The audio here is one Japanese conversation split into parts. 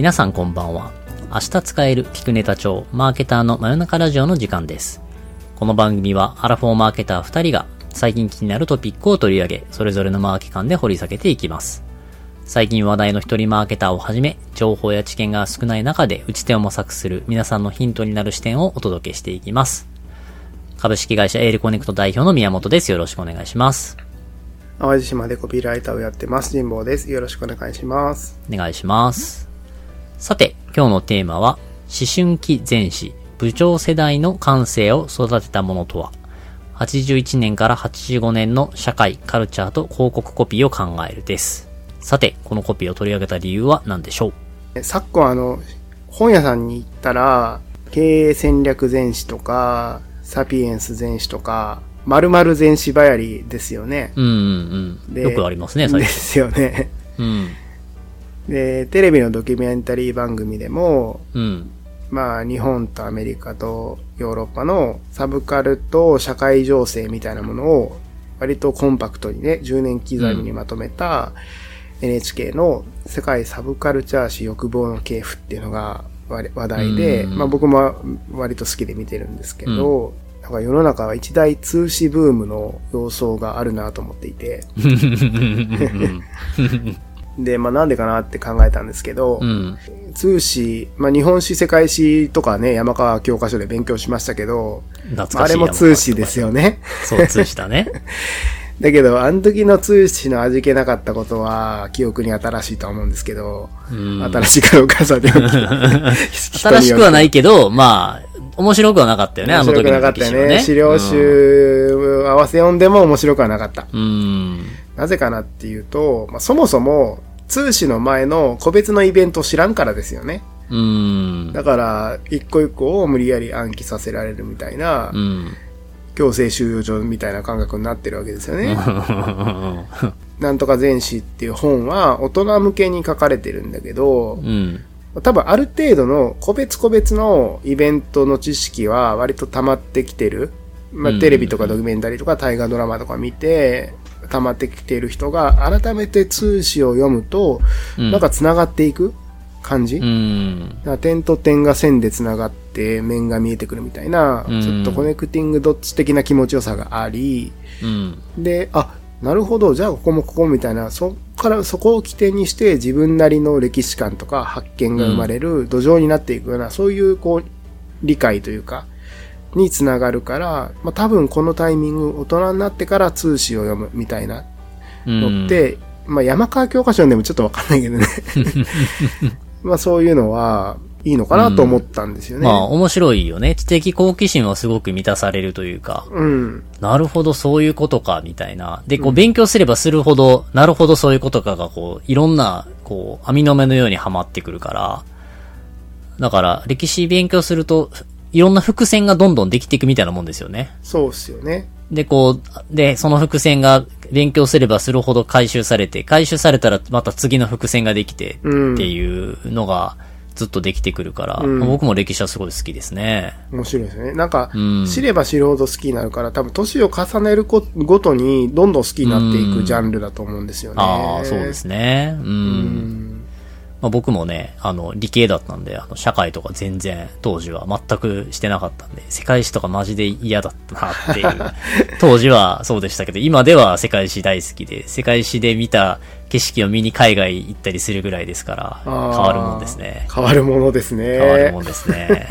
皆さんこんばんは。明日使える聞くネタ帳マーケターの真夜中ラジオの時間です。この番組はアラフォーマーケター2人が最近気になるトピックを取り上げ、それぞれのマーケ観で掘り下げていきます。最近話題の一人マーケターをはじめ、情報や知見が少ない中で打ち手を模索する皆さんのヒントになる視点をお届けしていきます。株式会社エールコネクト代表の宮本です。よろしくお願いします。淡路島でコピーライターをやってます。神保です。よろしくお願いします。お願いします。さて、今日のテーマは、思春期前史、部長世代の感性を育てたものとは、81年から85年の社会、カルチャーと広告コピーを考えるです。さて、このコピーを取り上げた理由は何でしょう？昨今あの、本屋さんに行ったら、経営戦略全史とか、サピエンス全史とか、〇〇全史ばやりですよね。うんうんうん。でよくありますね、最で近。すよね。うん。で、テレビのドキュメンタリー番組でも、うん。まあ、日本とアメリカとヨーロッパのサブカルと社会情勢みたいなものを割とコンパクトにね、10年刻みにまとめた NHK の世界サブカルチャー史欲望の系譜っていうのが話話題で、うんまあ僕も割と好きで見てるんですけど、なんか世の中は一大通史ブームの様相があるなと思っていて、で、まあなんでかなって考えたんですけど、うん。通史、まあ日本史、世界史とかね、山川教科書で勉強しましたけど、ああれも通史ですよね。そう、通史だね。だけど、あの時の通史の味気なかったことは、記憶に新しいとは思うんですけど、うん新しいかどうかさ 新しくはないいけど、まあ、面白くはなかったよね、あの時の面白くなかっ。たよね。資料集合わせ読んでも面白くはなかった。うん。なぜかなっていうと、まあ、そもそも、通史の前の個別のイベントを知らんからですよね。うん。だから、一個一個を無理やり暗記させられるみたいなう、ん。強制収容所みたいな感覚になってるわけですよね。なんとか全史っていう本は大人向けに書かれてるんだけどう、ん。多分ある程度の個別個別のイベントの知識は割と溜まってきてる。まあ、うんテレビとかドキュメンタリーとか大河ドラマとか見て、溜まってきている人が改めて通史を読むと、うんなんか繋がっていく感じ、うん。点と点が線で繋がって面が見えてくるみたいな、うんちょっとコネクティングドッツ的な気持ちよさがあり、うん。で、あ、なるほど、じゃあここもここもみたいな、そっからそこを起点にして自分なりの歴史観とか発見が生まれる土壌になっていくような、そういうこう、理解というか、につながるから、まあ多分このタイミング、大人になってから通史を読むみたいなのって、まあ山川教科書でもちょっとわかんないけどね。まあそういうのはいいのかなと思ったんですよね。まあ、面白いよね。知的好奇心はすごく満たされるというか、うん。なるほど、そういうことか、みたいな。で、こう、勉強すればするほど、なるほど、そういうことかが、こう、いろんな、こう、網の目のようにはまってくるから、だから、歴史勉強すると、いろんな伏線がどんどんできていくみたいなもんですよね。そうっすよね。で、こう、で、その伏線が勉強すればするほど回収されて、回収されたらまた次の伏線ができて、うんっていうのがずっとできてくるから、うん僕も歴史はすごい好きですね。面白いですよね。なんかうん、知れば知るほど好きになるから、多分年を重ねるこごとに、どんどん好きになっていくジャンルだと思うんですよね。ああ、そうですね。うん。うん。まあ、僕もね、あの、理系だったんで、あの、社会とか全然、当時は全くしてなかったんで、世界史とかマジで嫌だったなっていう、当時はそうでしたけど、今では世界史大好きで、世界史で見た景色を見に海外行ったりするぐらいですから、変わるもんですね。変わるものですね。変わるもんですね。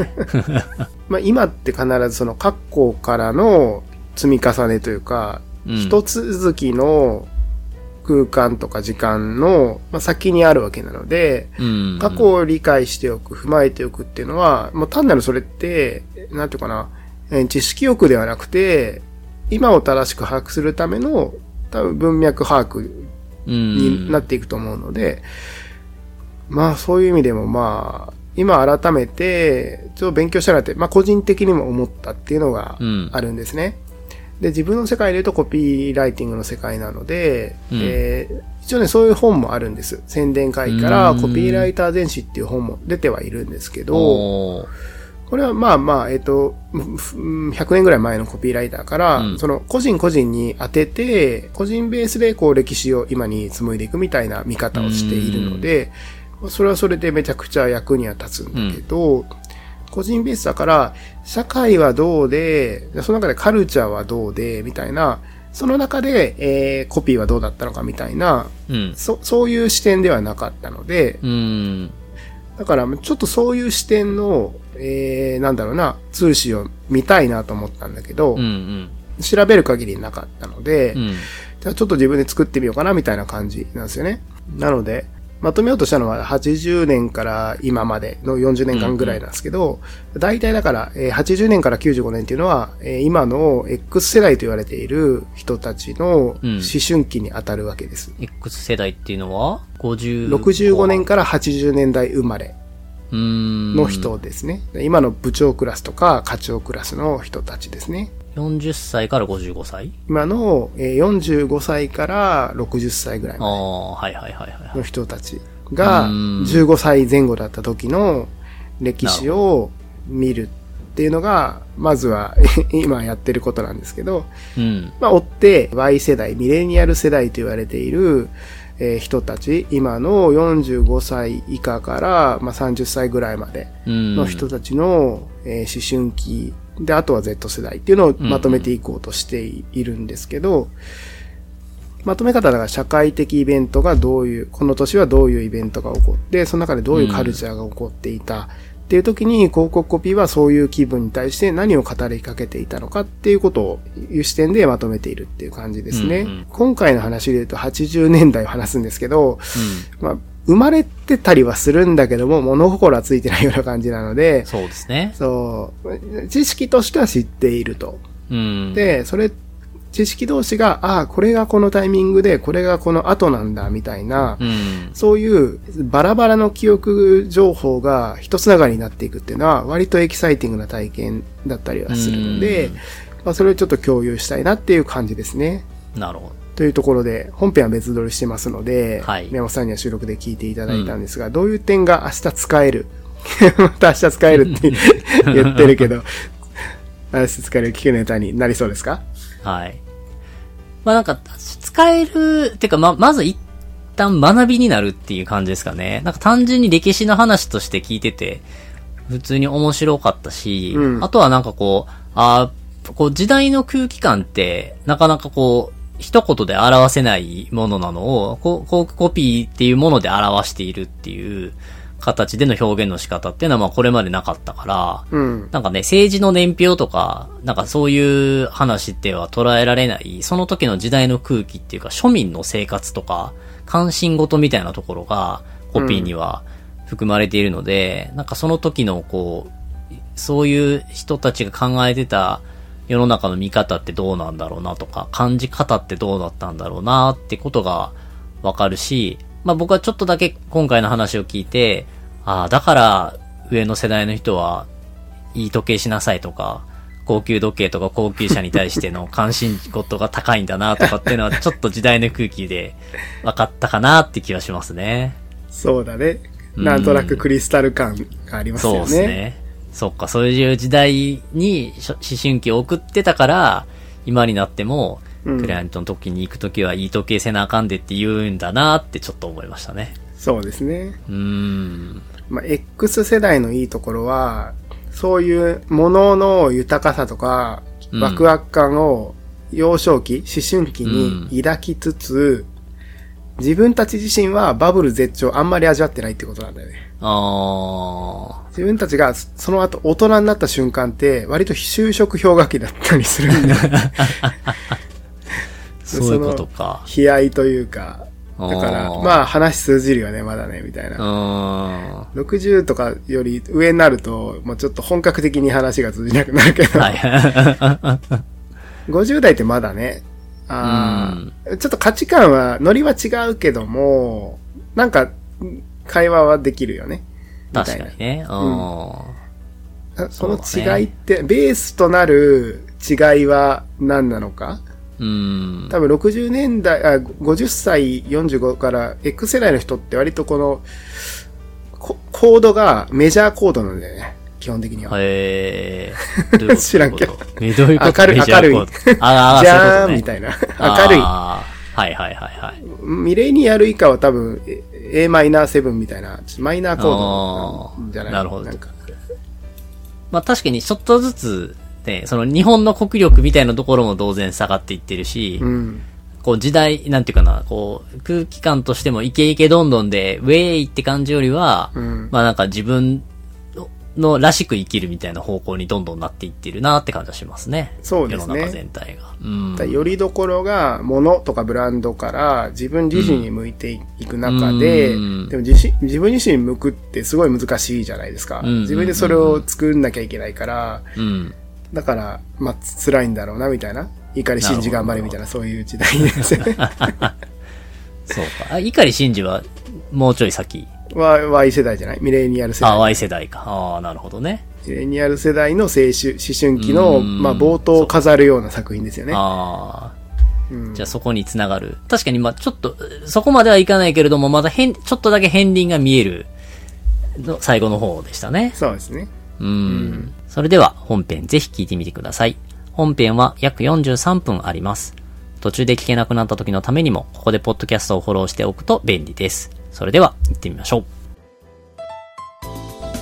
まあ今って必ずその、括弧からの積み重ねというか、うん一続きの空間とか時間の、まあ、先にあるわけなので、うん。過去を理解しておく、踏まえておくっていうのは、もう単なるそれって、なんていうかな、えー知識欲ではなくて、今を正しく把握するための、多分文脈把握うんになっていくと思うので、まあそういう意味でもまあ、今改めて、ちょっと勉強したなって、まあ個人的にも思ったっていうのがうんあるんですね。で、自分の世界で言うとコピーライティングの世界なので、うん。えー一応ね、そういう本もあるんです。宣伝会からうん。コピーライター全史っていう本も出てはいるんですけど、これはまあまあ、えっ、と、うん100年ぐらい前のコピーライターから、うん。その個人個人に当てて、個人ベースでこう歴史を今に紡いでいくみたいな見方をしているので、それはそれでめちゃくちゃ役には立つんだけど、個人ベースだから、社会はどうで、その中でカルチャーはどうで、みたいな、その中で、えーコピーはどうだったのかみたいな、うん。そ、そういう視点ではなかったので、うん。だから、ちょっとそういう視点の、えー、なんだろうな、通信を見たいなと思ったんだけど、うん。うん。調べる限りなかったので、うん。じゃあちょっと自分で作ってみようかなみたいな感じなんですよね。なので、まとめようとしたのは80年から今までの40年間ぐらいなんですけど、大体だから、えー80年から95年っていうのは、えー今の X 世代と言われている人たちの思うん春期に当たるわけです。X 世代っていうのは ?50。65年から80年代生まれ。の人ですね。今の部長クラスとか課長クラスの人たちですね。40歳から55歳？今の、えー45歳から60歳ぐらいあまであ、はいはいはいはい。の人たちがうん15歳前後だった時の歴史を見るっていうのが、まずは 今やってることなんですけど、うん。まあ、追って Y 世代、ミレニアル世代と言われている、えー人たち、今の45歳以下から、まあ、30歳ぐらいまでうん。の人たちの、えー思春期で、あとは Z 世代っていうのをまとめていこうとしているんですけど、まとめ方だから社会的イベントがどういう、この年はどういうイベントが起こって、その中でどういうカルチャーが起こっていたっていう時に広告コピーはそういう気分に対して何を語りかけていたのかっていうことをいう視点でまとめているっていう感じですね。うんうん今回の話で言うと80年代を話すんですけど、うん。まあ、生まれてたりはするんだけども、物心はついてないような感じなので、そうですね。そう、知識としては知っていると。うん。で、それ、知識同士が、ああ、これがこのタイミングで、これがこの後なんだ、みたいな、うん。そういうバラバラの記憶情報が一つながりになっていくっていうのは、割とエキサイティングな体験だったりはするのでうん、まあ、それをちょっと共有したいなっていう感じですね。なるほど。というところで、本編は別撮りしてますので、はい宮本さんには収録で聞いていただいたんですが、どういう点が明日使える？また明日使えるって 言ってるけど、明日使える聞くネタになりそうですか？はい。まあなんか、使える、てかま、まず一旦学びになるっていう感じですかね。なんか単純に歴史の話として聞いてて、普通に面白かったし、うんあとはなんかこう、あーこう時代の空気感って、なかなかこう、一言で表せないものなのを、こう、こうコピーっていうもので表しているっていう形での表現の仕方っていうのはまあこれまでなかったから、うん。なんかね、政治の年表とか、なんかそういう話っては捉えられない、その時の時代の空気っていうか、庶民の生活とか、関心事みたいなところが、コピーには含まれているので、なんかその時のこう、そういう人たちが考えてた世の中の見方ってどうなんだろうなとか、感じ方ってどうだったんだろうなってことがわかるし、まあ僕はちょっとだけ今回の話を聞いて、ああ、だから上の世代の人はいい時計しなさいとか、高級時計とか高級車に対しての関心事が高いんだなとかっていうのはちょっと時代の空気で分かったかなって気はしますね。そうだね。うんなんとなくクリスタル感がありますそうよね。ですね。そっか、そういう時代に思春期を送ってたから、今になっても、うんクライアントの時に行く時はいい時計せなあかんでって言うんだなってちょっと思いましたね。そうですね。うーん。まあ、X 世代のいいところは、そういうものの豊かさとか、うんワクワク感を幼少期、思春期に抱きつつ、自分たち自身はバブル絶頂あんまり味わってないってことなんだよね。あ自分たちがその後大人になった瞬間って割と就職氷河期だったりするんだ そういうことか。悲哀というか。だから、まあ話通じるよね、まだね、みたいうな。ーん。60とかより上になると、もうちょっと本格的に話が通じなくなるけど、はい。50代ってまだね、あーちょっと価値観は、ノリは違うけども、なんか、会話はできるよね。確かにね。うん。その違いって、ベースとなる違いは何なのか？うん。多分60年代、あ、50歳45から X 世代の人って割とこの、ココードがメジャーコードなんだよね。基本的には。へえ。知らんけどえどういうこと明るい明るいじゃーんみたいな。明るい。はいはいはいはい。ミレニアル以下は多分、A- マイナー7みたいな、マイナーコードじゃない？なるほどなんかまあ確かにちょっとずつ、ね、その日本の国力みたいなところも当然下がっていってるし、うん。こう時代、なんていうかな、こう空気感としてもイケイケどんどんで、ウェイって感じよりは、うん。まあなんか自分のらしく生きるみたいな方向にどんどんなっていってるなって感じはしますね。そうですね世の中全体が。うん。だよりどころが物とかブランドから自分自身に向いていく中で、うんでも自身自分自身に向くってすごい難しいじゃないですか。うん自分でそれを作んなきゃいけないから、うん。だから、まあ、辛いんだろうな、みたいな。怒り信じ頑張れみたいな、そういう時代ですよね。そうか。あ、碇シンジはもうちょい先。は Y 世代じゃない？ミレニアル世あ、代。Y 世代か。ああ、なるほどね。ミレニアル世代の青春、思春期の、うんまあ、冒頭を飾るような作品ですよね。ああ。うんじゃあそこにつながる。確かに、まあちょっと、そこまではいかないけれども、まだ変、ちょっとだけ片鱗が見える、の最後の方でしたね。そうですね。うん。それでは本編ぜひ聞いてみてください。本編は約43分あります。途中で聞けなくなった時のためにも、ここでポッドキャストをフォローしておくと便利です。それでは、行ってみましょう。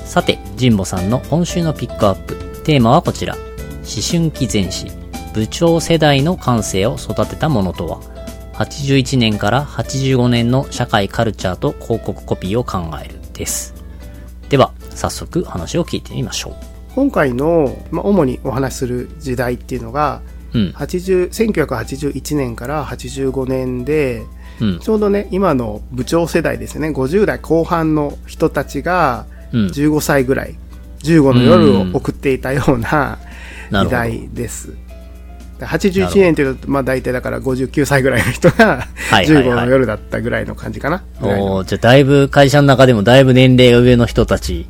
さて、神保さんの今週のピックアップ。テーマはこちら。思春期前史。部長世代の感性を育てたものとは。81年から85年の社会カルチャーと広告コピーを考えるです。では、早速話を聞いてみましょ今回の、まあ、主にお話しする時代っていうのが、う。うん。80 1981年から85年で、うん。ちょうどね、今の部長世代ですよね。50代後半の人たちが、うん。15歳ぐらい、15の夜を送っていたような時。代です。81年というと、まあ大体だから59歳ぐらいの人が、はいはいはい15の夜だったぐらいの感じかな。おーじゃあだいぶ会社の中でもだいぶ年齢が上の人たち。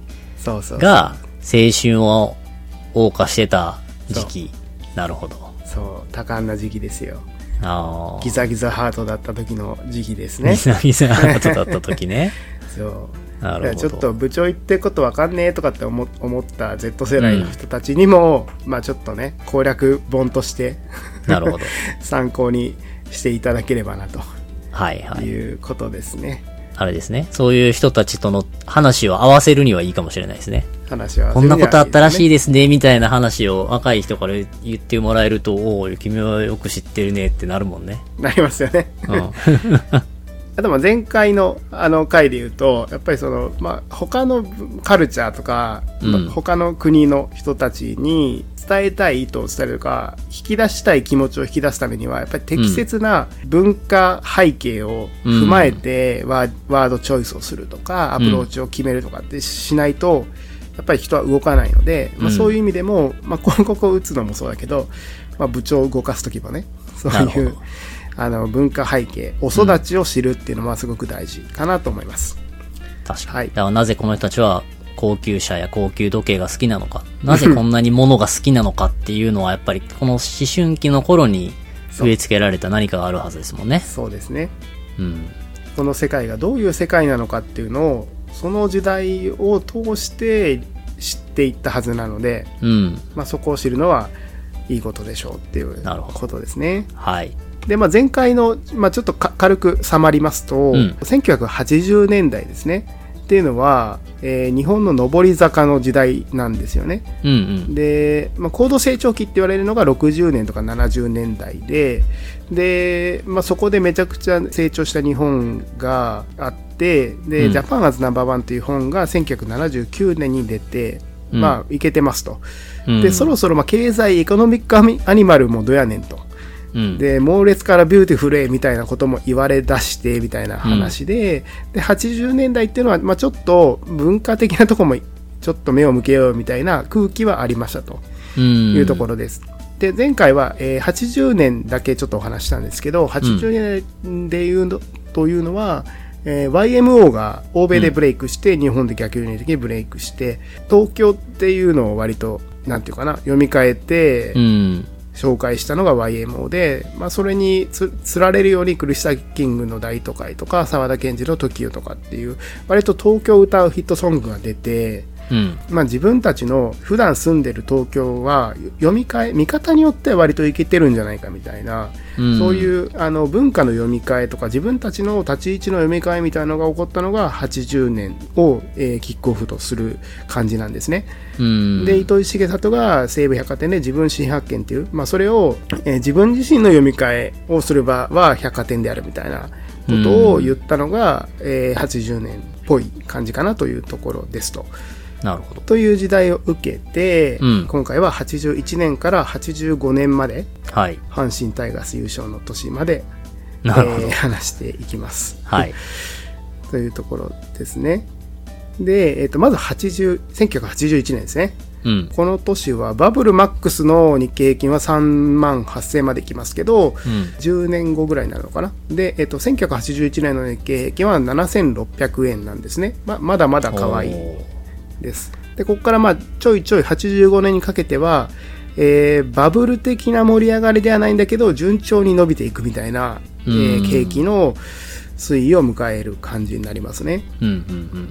が青春を謳歌してた時期。なるほど。そう、多感な時期ですよ。ギザギザハートだった時の時期ですギね。ザギザハートだった時ね。そう。なるほど。ちょっと部長言ってることわかんねえとかって思思った Z 世代の人たちにも、まあちょっとね、攻略本として なるほど。参考にしていただければなとはいはい。いうことですね。あれですね。そういう人たちとの話を合わせるにはいいかもしれないですね。話は。こんなことあったらしいいですね、みたいな話を若い人から言ってもらえると、おお、君はよく知ってるねってなるもんね。なりますよね。うん。あとまあ前回のあの回で言うと、やっぱりその、まあ他のカルチャーとか、うん。他の国の人たちに伝えたい意図を伝えるとか、引き出したい気持ちを引き出すためには、やっぱり適切な文化背景を踏まえてワーワードチョイスをするとか、アプローチを決めるとかってしないと、やっぱり人は動かないので、まあ、うん。そういう意味でも、まあ、広告を打つのもそうだけど、まあ、部長を動かすときもね、そういうあの、文化背景、お育ちを知るっていうのはすごく大事かなと思います。確かに。はいだからなぜこの人たちは高級車や高級時計が好きなのか、なぜこんなに物が好きなのかっていうのはやっぱりこの思春期の頃に植え付けられた何かがあるはずですもんね。そうですね。うん。この世界がどういう世界なのかっていうのを、その時代を通して知っていったはずなので、うん。まあ、そこを知るのはいいことでしょうっていうことですね。はい。で、まあ、前回の、まあ、ちょっとか軽くさまりますと、ん1980年代ですね。っていうのは、えー日本の上り坂の時代なんですよね。うんうん。で、まあ、高度成長期って言われるのが60年とか70年代で、で、まあ、そこでめちゃくちゃ成長した日本があって、で、うんジャパンアズナンバーワンという本が1979年に出て、うんまあ、いけてますと。うんで、そろそろ、まあ、経済エコノミックアニマルもどやねんと。うん。で、猛烈からビューティフルへみたいなことも言われ出してみたいな話で、で、80年代っていうのは、まあちょっと文化的なとこもちょっと目を向けようみたいな空気はありましたとうん。いうところです。で、前回は、えー80年だけちょっとお話ししたんですけど、80年でいうの、というのは、えー YMO が欧米でブレイクして、日本で逆輸入的にブレイクして、東京っていうのを割と、なんていうかな、読み替えて、うん。紹介したのが YMO で、まあ、それにつられるようにクリスタキングの大都会とか沢田研二の時よとかっていう割と東京を歌うヒットソングが出て、うん。まあ、自分たちの普段住んでる東京は読み替え見方によっては割といけてるんじゃないかみたいなうんそういうあの文化の読み替えとか自分たちの立ち位置の読み替えみたいなのが起こったのが80年を、えーキックオフとする感じなんですね。うん。で糸井重里が西武百貨店で自分新発見っていう、まあ、それを、えー自分自身の読み替えをする場は百貨店であるみたいなことを言ったのが、えー80年っぽい感じかなというところですと。なるほど。という時代を受けて、うん今回は81年から85年まではい。阪神タイガース優勝の年まで、え。ー話していきます。はい。というところですね。で、えっ、と、まず80、1981年ですね。うん。この年はバブルマックスの日経平均は3万8000までいきますけど、うん。10年後ぐらいになるのかな。で、えっ、と、1981年の日経平均は7600円なんですね。ままだまだ可愛いです。で、ここからまあ、ちょいちょい85年にかけては、えーバブル的な盛り上がりではないんだけど、順調に伸びていくみたいな、えーうん景気の推移を迎える感じになりますね。うんうん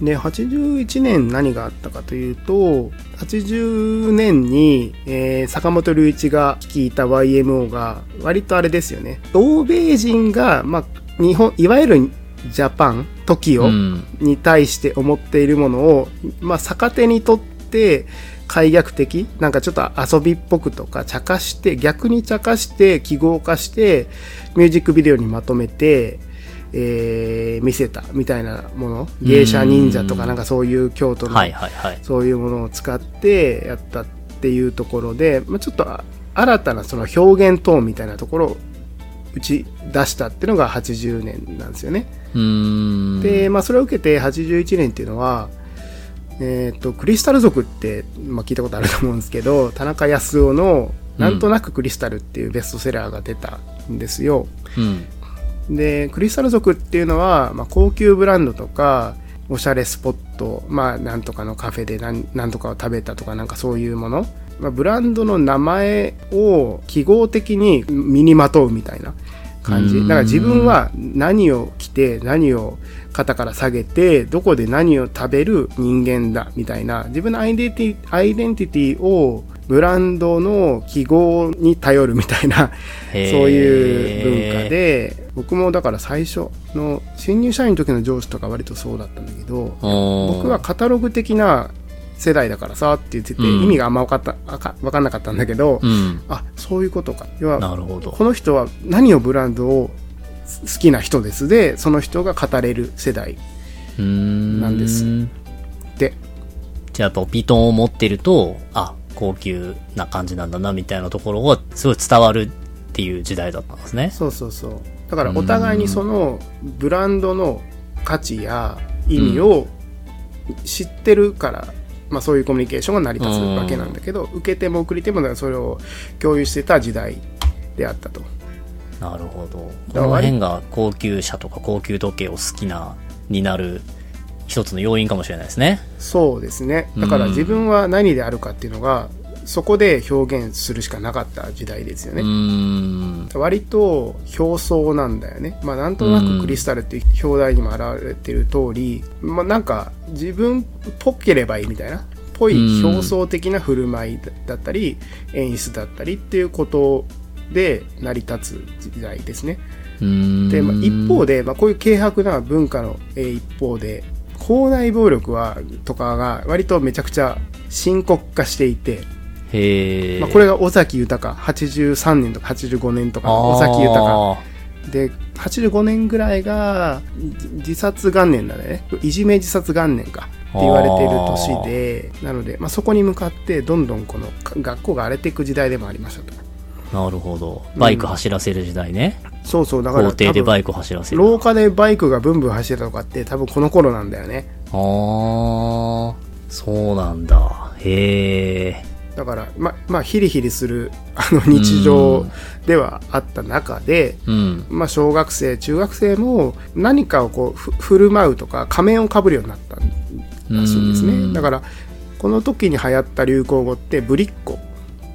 で、81年何があったかというと、80年に、えー坂本龍一が率いた YMO が、割とあれですよね。欧米人が、まあ、日本、いわゆるジャパン、うん。TOKIO、うん。に対して思っているものを、まあ、逆手にとって開逆的なんかちょっと遊びっぽくとか茶化して逆に茶化して記号化してミュージックビデオにまとめて、えー見せたみたいなもの芸者忍者とかなんかそういう京都の。そういうものを使ってやったっていうところで、まあ、ちょっとあ新たなその表現トーンみたいなところを打ち出したっていうのが80年なんですよね。で、まあ、それを受けて81年っていうのは、えっ、と、クリスタル族って、まあ、聞いたことあると思うんですけど、田中康夫の、なんとなくクリスタルっていうベストセラーが出たんですよ。うん。で、クリスタル族っていうのは、まあ、高級ブランドとか、おしゃれスポット、まあ、なんとかのカフェでなんなんとかを食べたとか、なんかそういうもの、まあ、ブランドの名前を記号的に身にまとうみたいな感じ。うん。だから自分は何を着て、何を肩から下げて、どこで何を食べる人間だ、みたいな、自分のアイデンティアイデンティティをブランドの記号に頼るみたいな、そういう文化で、僕もだから最初の新入社員の時の上司とか割とそうだったんだけど、僕はカタログ的な世代だからさって言ってて、うん意味があんま分かった、あか分かんなかったんだけど、うん。あ、そういうことか。要は、なるほど。この人は何をブランドを好きな人ですで、その人が語れる世代。なんですで、じゃあやっぱビトンを持ってると、あ、高級な感じなんだなみたいなところがすごい伝わるっていう時代だったんですね。そうそうそう。だからお互いにそのブランドの価値や意味を知ってるから、まあそういうコミュニケーションが成り立つわけなんだけど、受けても送り手もそれを共有してた時代であったと。なるほど。こらの辺が高級車とか高級時計を好きな、になる一つの要因かもしれないですね。そうですね。だから自分は何であるかっていうのが、そこで表現するしかなかった時代ですようね。割と表層なんだよね。まあなんとなくクリスタルっていう表題にも表れてる通り、まあなんか自分っぽければいいみたいな、ぽい表層的な振る舞いだったり、演出だったりっていうことで成り立つ時代ですね。で、まあ、一方で、まあこういう軽薄な文化のえー一方で、校内暴力は、とかが割とめちゃくちゃ深刻化していて、へえ。まあ、これが尾崎豊83年とか85年とかの尾崎豊あで85年ぐらいがじ自殺元年だねいじめ自殺元年かって言われている年でなので、まあ、そこに向かってどんどんこのか学校が荒れていく時代でもありましたとーなるほど。バイク走らせる時代ね。そうそうだから校庭でバイク走らせる。廊下でバイクがブンブン走ってたとかって多分この頃なんだよねああ、そうなんだ。へえ。だからままあヒリヒリする あの日常ではあった中で、うん。まあ、小学生中学生も何かをこうふ振る舞うとか仮面をかぶるようになったらしいんですうん。ねだからこの時に流行った流行語ってブリッコ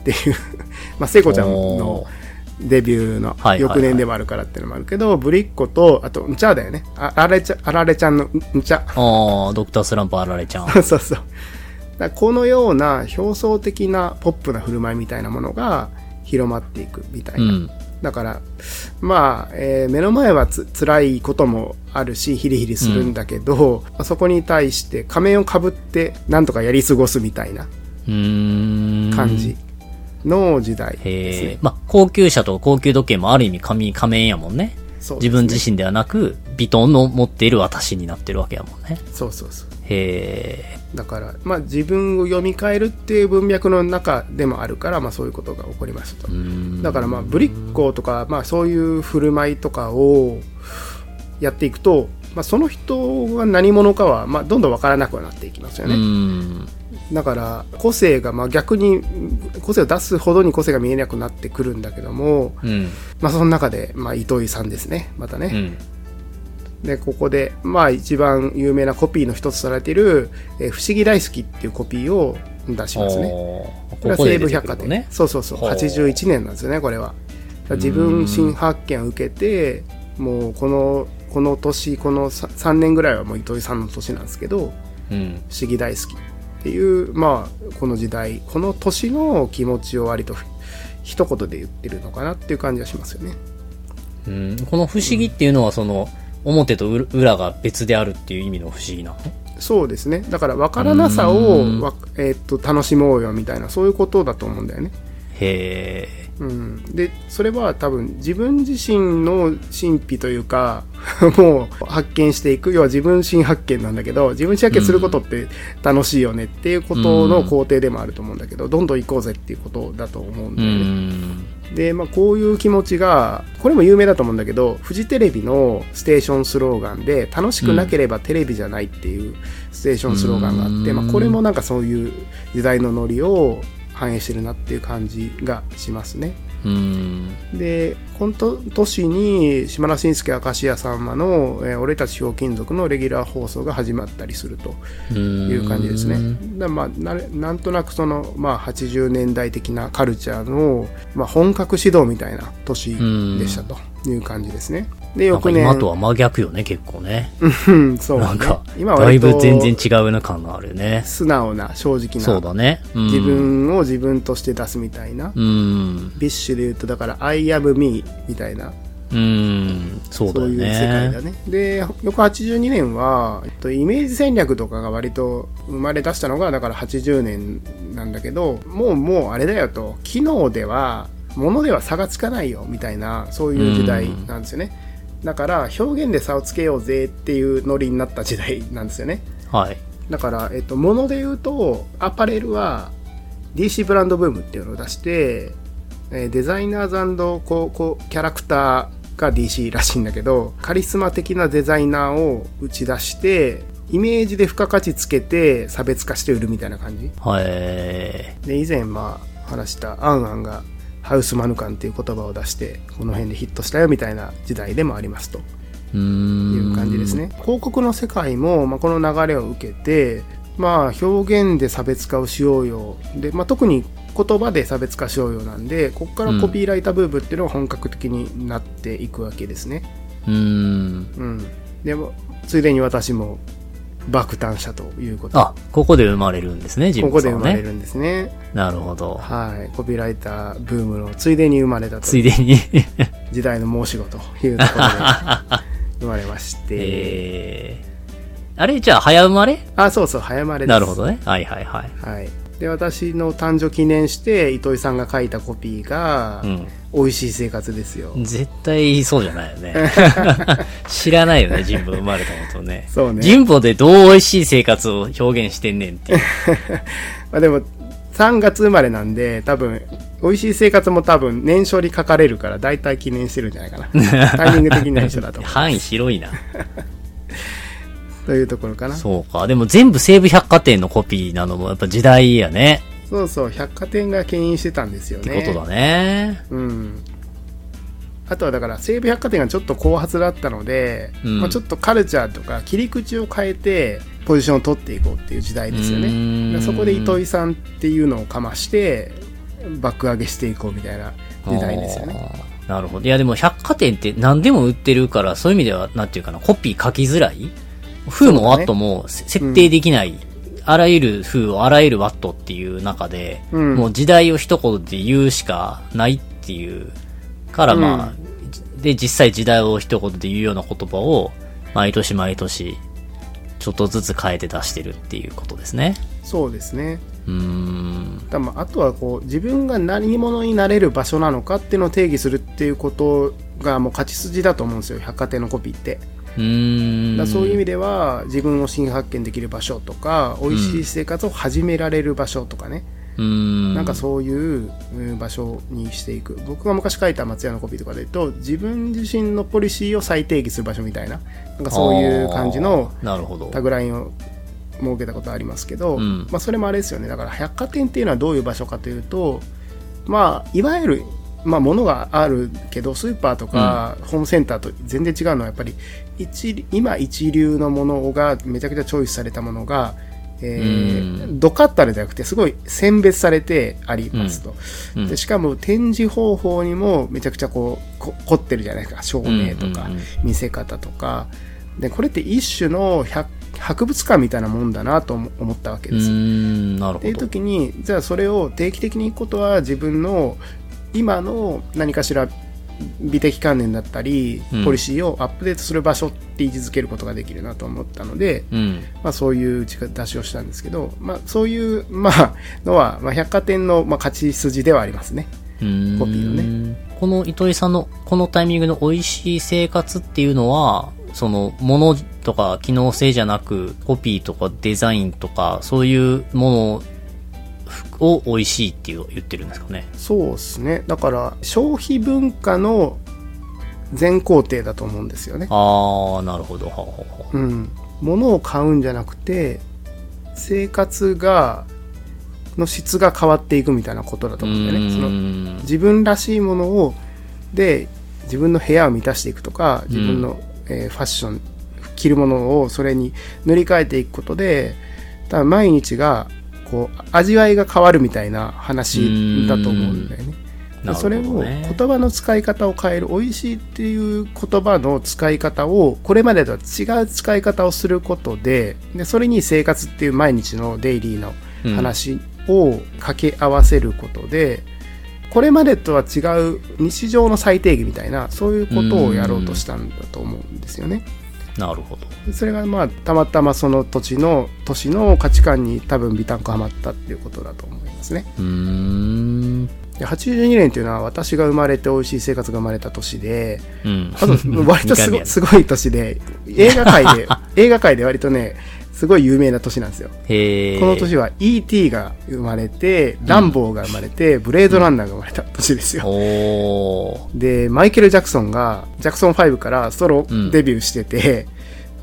っていう まあ聖子ちゃんのデビューの翌年でもあるからっていうのもあるけど、ブリッコとあとんちゃだよね。ああられちゃあられちゃんのんちゃああ、ドクタースランプあられちゃん。そうそうだこのような表層的なポップな振る舞いみたいなものが広まっていくみたいうな、ん。だから、まあ、えー目の前はつ辛いこともあるし、ヒリヒリするんだけど、まあそこに対して仮面をかぶってなんとかやり過ごすみたいな。感じの時代ですね。まあ、高級車と高級時計もある意味仮仮面やもんね。ね自分自身ではなく、ビトンの持っている私になってるわけやもんね。そうそうそう。へえ。だから、まあ自分を読み替えるっていう文脈の中でもあるから、まあそういうことが起こりましたと。だからまあぶりっ子とか、まあそういう振る舞いとかをやっていくと、まあその人が何者かは、まあどんどんわからなくはなっていきますようね。ん。だから個性が、まあ逆に個性を出すほどに個性が見えなくなってくるんだけども、うん。まあその中で、まあ糸井さんですね。またね。うん。で、ここで、まあ一番有名なコピーの一つとされている、えー不思議大好きっていうコピーを出しますね。これは西武百貨店。ね。そうそうそう。ほう81年なんですよね、これは。自分新発見を受けて、もうこの、この年、この 3, 年ぐらいはもう糸井さんの年なんですけど、うん。不思議大好きっていう、まあ、この時代、この年の気持ちを割と一言で言ってるのかなっていう感じがしますよね。うん。この不思議っていうのは、その、表と裏裏が別であるっていう意味の不思議なの？そうですね。だから分からなさをえーっと楽しもうよみたいな、そういうことだと思うんだよね。へえ。うん、でそれは多分自分自身の神秘というか もう発見していく要は自分新発見なんだけど自分新発見することって楽しいよねっていうことの工程でもあると思うんだけど、どんどん行こうぜっていうことだと思うんうだよね。ん。で、まあ、こういう気持ちがこれも有名だと思うんだけどフジテレビのステーションスローガンで楽しくなければテレビじゃないっていうステーションスローガンがあって、うんまあ、これもなんかそういう時代のノリを反映してるなっていう感じがしますね。うん。で、この年に島田紳介明石家さんまの、えー俺たちひょうきん族のレギュラー放送が始まったりするという感じですね。だまあ、ななんとなくその、まあ、80年代的なカルチャーの、まあ、本格始動みたいな年でしたという感じですね。で、翌年。今とは真逆よね、結構ね。うん、そう、ね。なんか、今はだいぶ全然違うな感があるよね。素直な、正直な、そうだね。うん自分を自分として出すみたいな。うん。 BiSH で言うと、だから、I am me みたいなうん。そうだよそういう世界だね。ね。で、翌82年は、えっと、イメージ戦略とかが割と生まれ出したのが、だから80年なんだけど、もうもうあれだよと、機能では、物では差がつかないよ、みたいな、そういう時代なんですよね。だから、表現で差をつけようぜっていうノリになった時代なんですよね。はい。だから、えっと、物で言うと、アパレルは DC ブランドブームっていうのを出して、えーデザイナーズこうこうキャラクターが DC らしいんだけど、カリスマ的なデザイナーを打ち出して、イメージで付加価値つけて差別化して売るみたいな感じ。はい。で、以前まあ話したアンアンがハウスマヌカンっていう言葉を出して、この辺でヒットしたよみたいな時代でもありますと。いう感じですね。広告の世界も、まあ、この流れを受けて、まあ、表現で差別化をしようよ。で、まあ、特に言葉で差別化しようよなんで、ここからコピーライターブームっていうのが本格的になっていくわけですね。うーん。うん。でも、ついでに私も爆誕者ということ。あ、ここで生まれるんですね、自こ分さんはね。こで生まれるんですね。なるほど。はい。コピーライターブームのついでに生まれたとついでに。時代の申し子というところで生まれまして。えー、あれじゃあ、早生まれ？あ、そうそう、早生まれです。なるほどね。はいはいはい。はい。で、私の誕生記念して、糸井さんが書いたコピーが、うん。美味しい生活ですよ。絶対そうじゃないよね。知らないよね、神保生まれたことね。そうね神保でどう美味しい生活を表現してんねんっていう。まあでも、3月生まれなんで、多分、美味しい生活も多分、年少に書かれるから、大体記念してるんじゃないかな。タイミング的には一緒だと思う。範囲広いな。というところかな。そうか。でも全部西武百貨店のコピーなのもやっぱ時代やね。そうそう、百貨店が牽引してたんですよね。ってことだね。うん。あとはだから西武百貨店がちょっと後発だったので、うんまあ、ちょっとカルチャーとか切り口を変えてポジションを取っていこうっていう時代ですよね。そこで糸井さんっていうのをかまして爆上げしていこうみたいな時代ですよね。なるほど。いやでも百貨店って何でも売ってるから、そういう意味では、なんていうかな、コピー書きづらい風もワットもせ設定できない、あらゆる風をあらゆるワットっていう中で、うんもう時代を一言で言うしかないっていうからまあ、で、実際時代を一言で言うような言葉を、毎年毎年、ちょっとずつ変えて出してるっていうことですね。そうですね。うーん。だまああとはこう自分が何者になれる場所なのかっていうのを定義するっていうことがもう勝ち筋だと思うんですよ百貨店のコピーってうーん。だそういう意味では自分を新発見できる場所とか美味しい生活を始められる場所とかね、うーん。なんかそういううん場所にしていく僕が昔書いた松屋のコピーとかで言うと自分自身のポリシーを再定義する場所みたいななんかそういう感じのあーなるほど。タグラインを設けたことありますけど、うんまあ、それもあれですよねだから百貨店っていうのはどういう場所かというとまあいわゆるまあ、物があるけどスーパーとかホームセンターと全然違うのはやっぱり一今一流のものがめちゃくちゃチョイスされたものが、えーうドカッタルじゃなくてすごい選別されてありますと、うん。でしかも展示方法にもめちゃくちゃこうこ凝ってるじゃないですか。照明とか見せ方とか。でこれって一種の百博物館みたいなもんだなと思思ったわけです。ん、なるっていうほど。時にじゃあそれを定期的に行くことは自分の今の何かしら美的観念だったりうんポリシーをアップデートする場所って位置づけることができるなと思ったので、うん。まあ、そういう打ち出しをしたんですけど、まあ、そういう、まあ、のは、まあ、百貨店の、まあ、勝ち筋ではありますね。コピーをねこの糸井さんのこのタイミングの美味しい生活っていうのは、その、ものとか機能性じゃなく、コピーとかデザインとか、そういうものを美味しいっていう言ってるんですかね。そうですね。だから、消費文化の全工程だと思うんですよね。あー、なるほど。はあはうん。物を買うんじゃなくて、生活が、の質が変わっていくみたいなことだと思うんだよね。その自分らしいものを、で、自分の部屋を満たしていくとか、自分の、えーファッション、着るものをそれに塗り替えていくことで、多分毎日が、こう、味わいが変わるみたいな話だと思うんだよね。なるほどそれをね言葉の使い方を変える美味しいっていう言葉の使い方をこれまでとは違う使い方をすることででそれに生活っていう毎日のデイリーの話を掛け合わせることで、これまでとは違う日常の最低義みたいなそういうことをやろうとしたんだと思うんですよね。なるほど。それがまあたまたまその土地の都市の価値観に多分ビタンコはまったっていうことだと思いますね。うーん。で82年っていうのは私が生まれて美味しい生活が生まれた年で、うん。あと割とすご すごい年で、映画界で、映画界で割とね、すごい有名な年なんですよ。この年は E.T. が生まれて、ランボーが生まれて、ブレードランナーが生まれた年ですよ。おー。で、マイケル・ジャクソンが、ジャクソン5からソロデビューしてて、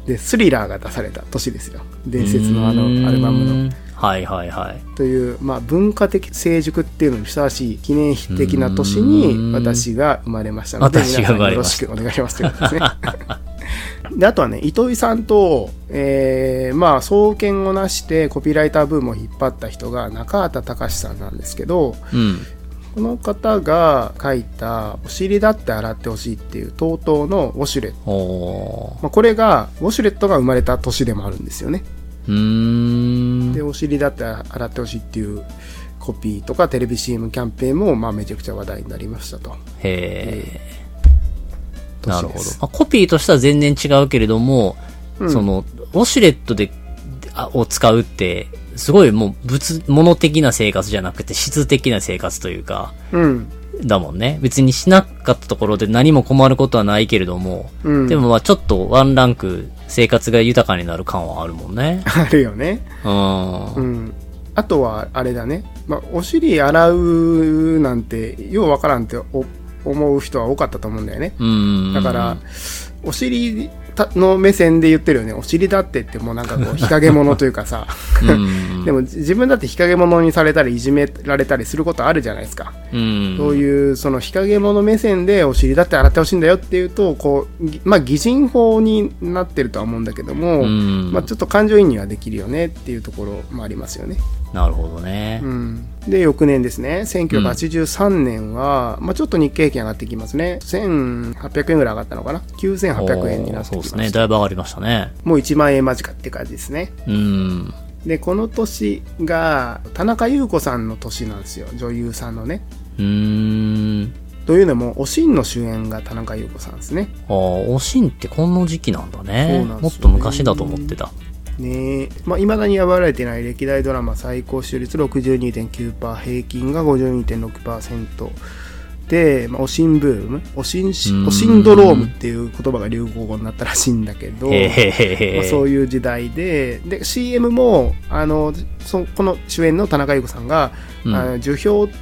で、スリラーが出された年ですよ。伝説のあのアルバムの。の。はいはいはい。という、まあ、文化的成熟っていうのにふさわしい記念碑的な年うにん私が生まれましたので、よろしくお願いしますということですね。で、あとはね、糸井さんと、えー、まあ、創建をなしてコピーライターブームを引っ張った人が中畑隆さんなんですけど、うん。この方が書いた、お尻だって洗ってほしいっていう TOTO のウォシュレット。まあ、これが、ウォシュレットが生まれた年でもあるんですよね。うーん。で、お尻だって洗ってほしいっていうコピーとかテレビ CM キャンペーンも、まあ、めちゃくちゃ話題になりましたと。へー。なるほど。まあ、コピーとしては全然違うけれども、うんその、ウォシュレットで、あを使うって、すごいもう物、物的な生活じゃなくて質的な生活というか、うん。だもんね。別にしなかったところで何も困ることはないけれども、うん。でもまあちょっとワンランク生活が豊かになる感はあるもんね。あるよね。うん。うん。あとは、あれだね。まあ、お尻洗うなんて、ようわからんってお思う人は多かったと思うんだよね。うん。だから、お尻たの目線で言ってるよね。お尻だってってもうなんかこう、日陰者というかさ。うん、でも自分だって日陰者にされたりいじめられたりすることあるじゃないですか。うん、そういうその日陰者目線でお尻だって洗ってほしいんだよっていうとこうぎまあ擬人法になってるとは思うんだけども、うん、まあ、ちょっと感情移入はできるよねっていうところもありますよね。なるほどね。うん、で翌年ですね1983年は、まあ、ちょっと日経平均上がってきますね1800円ぐらい上がったのかな9800円になってきましたそうですね。だいぶ上がりましたね。もう1万円間近って感じですねうん。でこの年が田中優子さんの年なんですよ女優さんのねうーん。というのも、おしんの主演が田中優子さんですね。ああ、おしんってこの時期なんだね。そうなんですよねもっと昔だと思ってた。ねえ。まあ、未だに破られてない歴代ドラマ最高視聴率62.9%、平均が52.6%。で、まあ、おしんブーム、おしんおしんドロームっていう言葉が流行語になったらしいんだけど、まあ、そういう時代で、で、CM も、あの、そこの主演の田中優子さんが、うんあの樹氷っ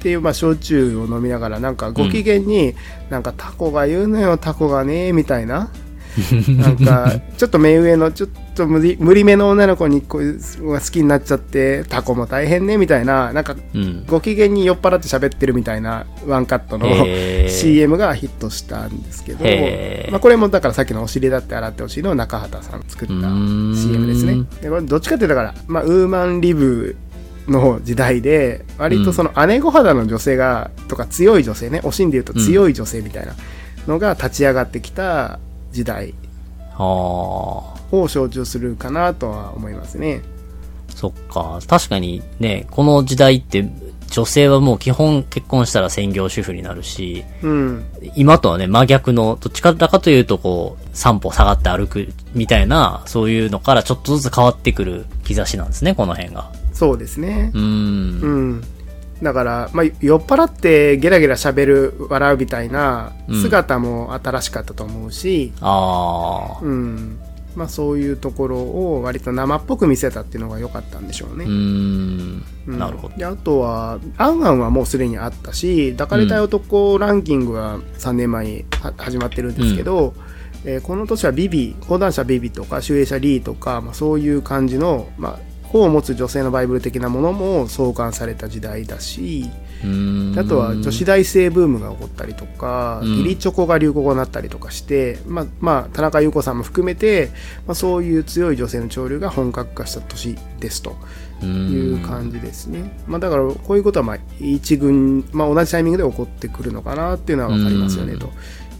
ていう、まあ、焼酎を飲みながら、なんかご機嫌に、なんかタコが言うのよ、タコがね、みたいな。なんか、ちょっと目上の、ちょっと無理無理めの女の子にこうが好きになっちゃって、タコも大変ね、みたいな、なんか、うん。ご機嫌に酔っ払って喋ってるみたいなワンカットの CM がヒットしたんですけどまあ、これもだからさっきのお尻だって洗ってほしいの中畑さん作った CM ですね。でこれどっちかっていうとだから、まあ、ウーマンリブの時代で、割とその姉御肌の女性が、とか強い女性ね、おしんで言うと強い女性みたいなのが立ち上がってきた時代を象徴するかなとは思いますね。そっか。確かにね、この時代って、女性はもう基本結婚したら専業主婦になるし、うん。今とはね、真逆の、どっちかだかというと、こう、散歩下がって歩くみたいな、そういうのからちょっとずつ変わってくる兆しなんですね、この辺が。そうですねう。ーん。うん。だから、まあ、酔っ払ってゲラゲラ喋る、笑うみたいな姿も新しかったと思うし、ああ。うん。まあ、そういうところを割と生っぽく見せたっていうのが良かったんでしょうね。うーん。うんなるほど。であとは、アンアンはもうすでにあったし、抱かれたい男ランキングは3年前には始まってるんですけど、えーこの年はビビ、講談社ビビとか、集英社リーとか、まあ、そういう感じの、まあ、子を持つ女性のバイブル的なものも創刊された時代だし。あとは女子大生ブームが起こったりとか、うん義理チョコが流行語になったりとかして、まあ、まあ、田中優子さんも含めて、まあ、そういう強い女性の潮流が本格化した年ですと。ういー。うん感じですね。まあだからこういうことはまあ一軍、まあ同じタイミングで起こってくるのかなっていうのはわかりますよねうんと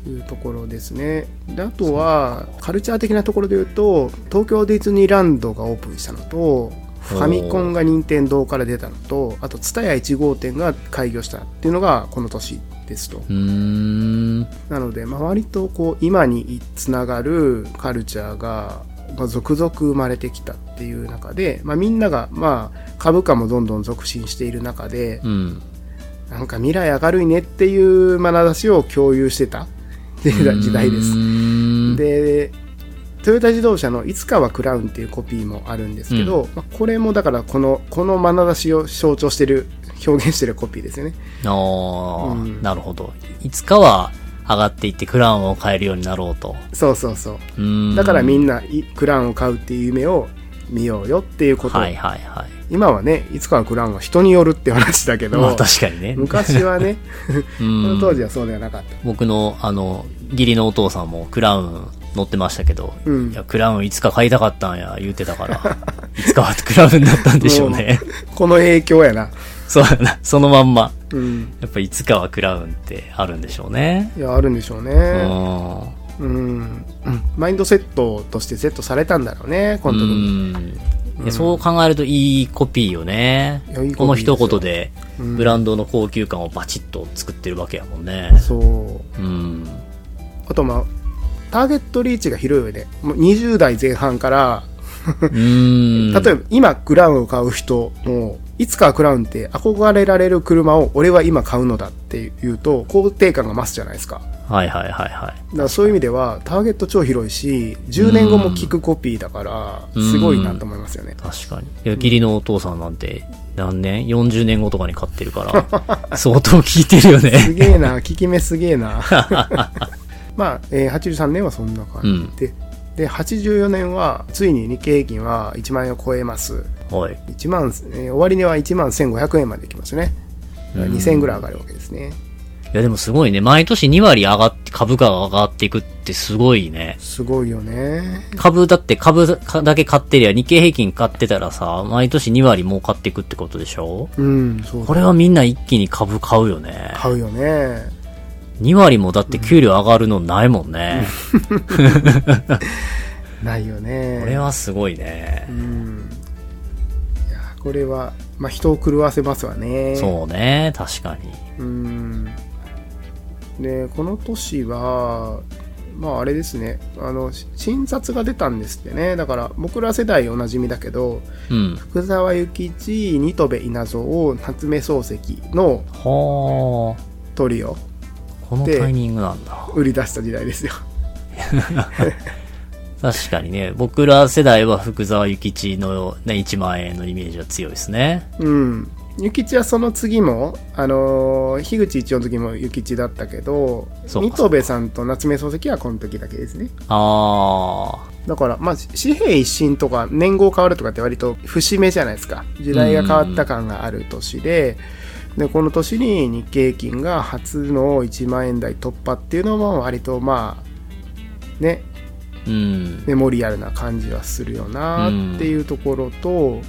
いうところですね。であとはカルチャー的なところで言うと東京ディズニーランドがオープンしたのとファミコンが任天堂から出たのとあと TSUTAYA1 号店が開業したっていうのがこの年ですと。なので、まあ、割とこう今につながるカルチャーが、まあ、続々生まれてきたっていう中で、まあ、みんなが、まあ、株価もどんどん続伸している中でうん。なんか未来明るいねっていう眼差しを共有してた時代です。す。でトヨタ自動車の「いつかはクラウン」っていうコピーもあるんですけど、まあ、これもだからこのこの眼差しを象徴してる表現してるコピーですよね。ああ、うんなるほど。いつかは上がっていってクラウンを買えるようになろうと。そうそうそう。だからみんないクラウンを買うっていう夢を見ようよっていうことをはいはいはい。今はね、いつかはクラウンは人によるって話だけど、まあ確かにね。昔はね、の 当時はそうではなかった。僕の、あの、義理のお父さんもクラウン乗ってましたけど、うんいや、クラウンいつか買いたかったんや、言うてたから、いつかはクラウンになったんでしょうね。この影響やな。そうやな、そのまんま。うん。やっぱいつかはクラウンってあるんでしょうね。いや、あるんでしょううね。ん。うん。うんマインドセットとしてセットされたんだろうね、この時に。そう考えるといいコピーよねいやいこの一言でうんブランドの高級感をバチッと作ってるわけやもんね。そう。うん。あと、まあ、ターゲットリーチが広い上で、もう20代前半から、うん。例えば今クラウンを買う人も、いつかはクラウンって憧れられる車を俺は今買うのだっていうと肯定感が増すじゃないですか。はいはいはいはい。だからそういう意味ではターゲット超広いし10年後も聞くコピーだからうんすごいなと思いますよね。確かに。いや、義理のお父さんなんて何年 ?40 年後とかに買ってるから、相当聞いてるよすね。げえな、効き目すげえな。まあ、えー83年はそんな感じで、で、84年はついに日経平均は1万円を超えます。はい。1万、えー終値は1万1500円までいきますね。うん2000円ぐらい上がるわけですね。いやでもすごいね。毎年2割上がって、株価が上がっていくってすごいね。すごいよね。株だって株だけ買ってりゃ日経平均買ってたらさ、毎年2割儲かっていくってことでしょ？うん、そう。これはみんな一気に株買うよね。買うよね。2割もだって給料上がるのないもんね。ないよね。これはすごいねう。ん。いや、これは、まあ、人を狂わせますわね。そうね、確かに。う。ん。で、この年は、まああれですね、あの、新札が出たんですってね。だから僕ら世代おなじみだけど、うん。福沢諭吉、新戸部稲造、夏目漱石のはあ。トリオ、このタイミングなんだ。売り出した時代ですよ。確かにね、僕ら世代は福沢諭吉のね、1万円のイメージは強いですね。うん。諭吉はその次も、あのー樋口一葉の時も諭吉だったけど、そうか新戸部さんと夏目漱石はこの時だけですね。あだから、まあ、紙幣一新とか年号変わるとかって割と節目じゃないですか。時代が変わった感がある年で、で、この年に日経金が初の1万円台突破っていうのも割とまあ、ね、ー。うん。メモリアルな感じはするよなっていうところと、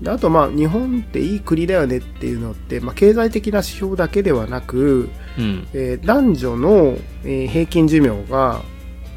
であとまあ日本っていい国だよねっていうのって、まあ、経済的な指標だけではなく、うん。えー男女の、えー平均寿命が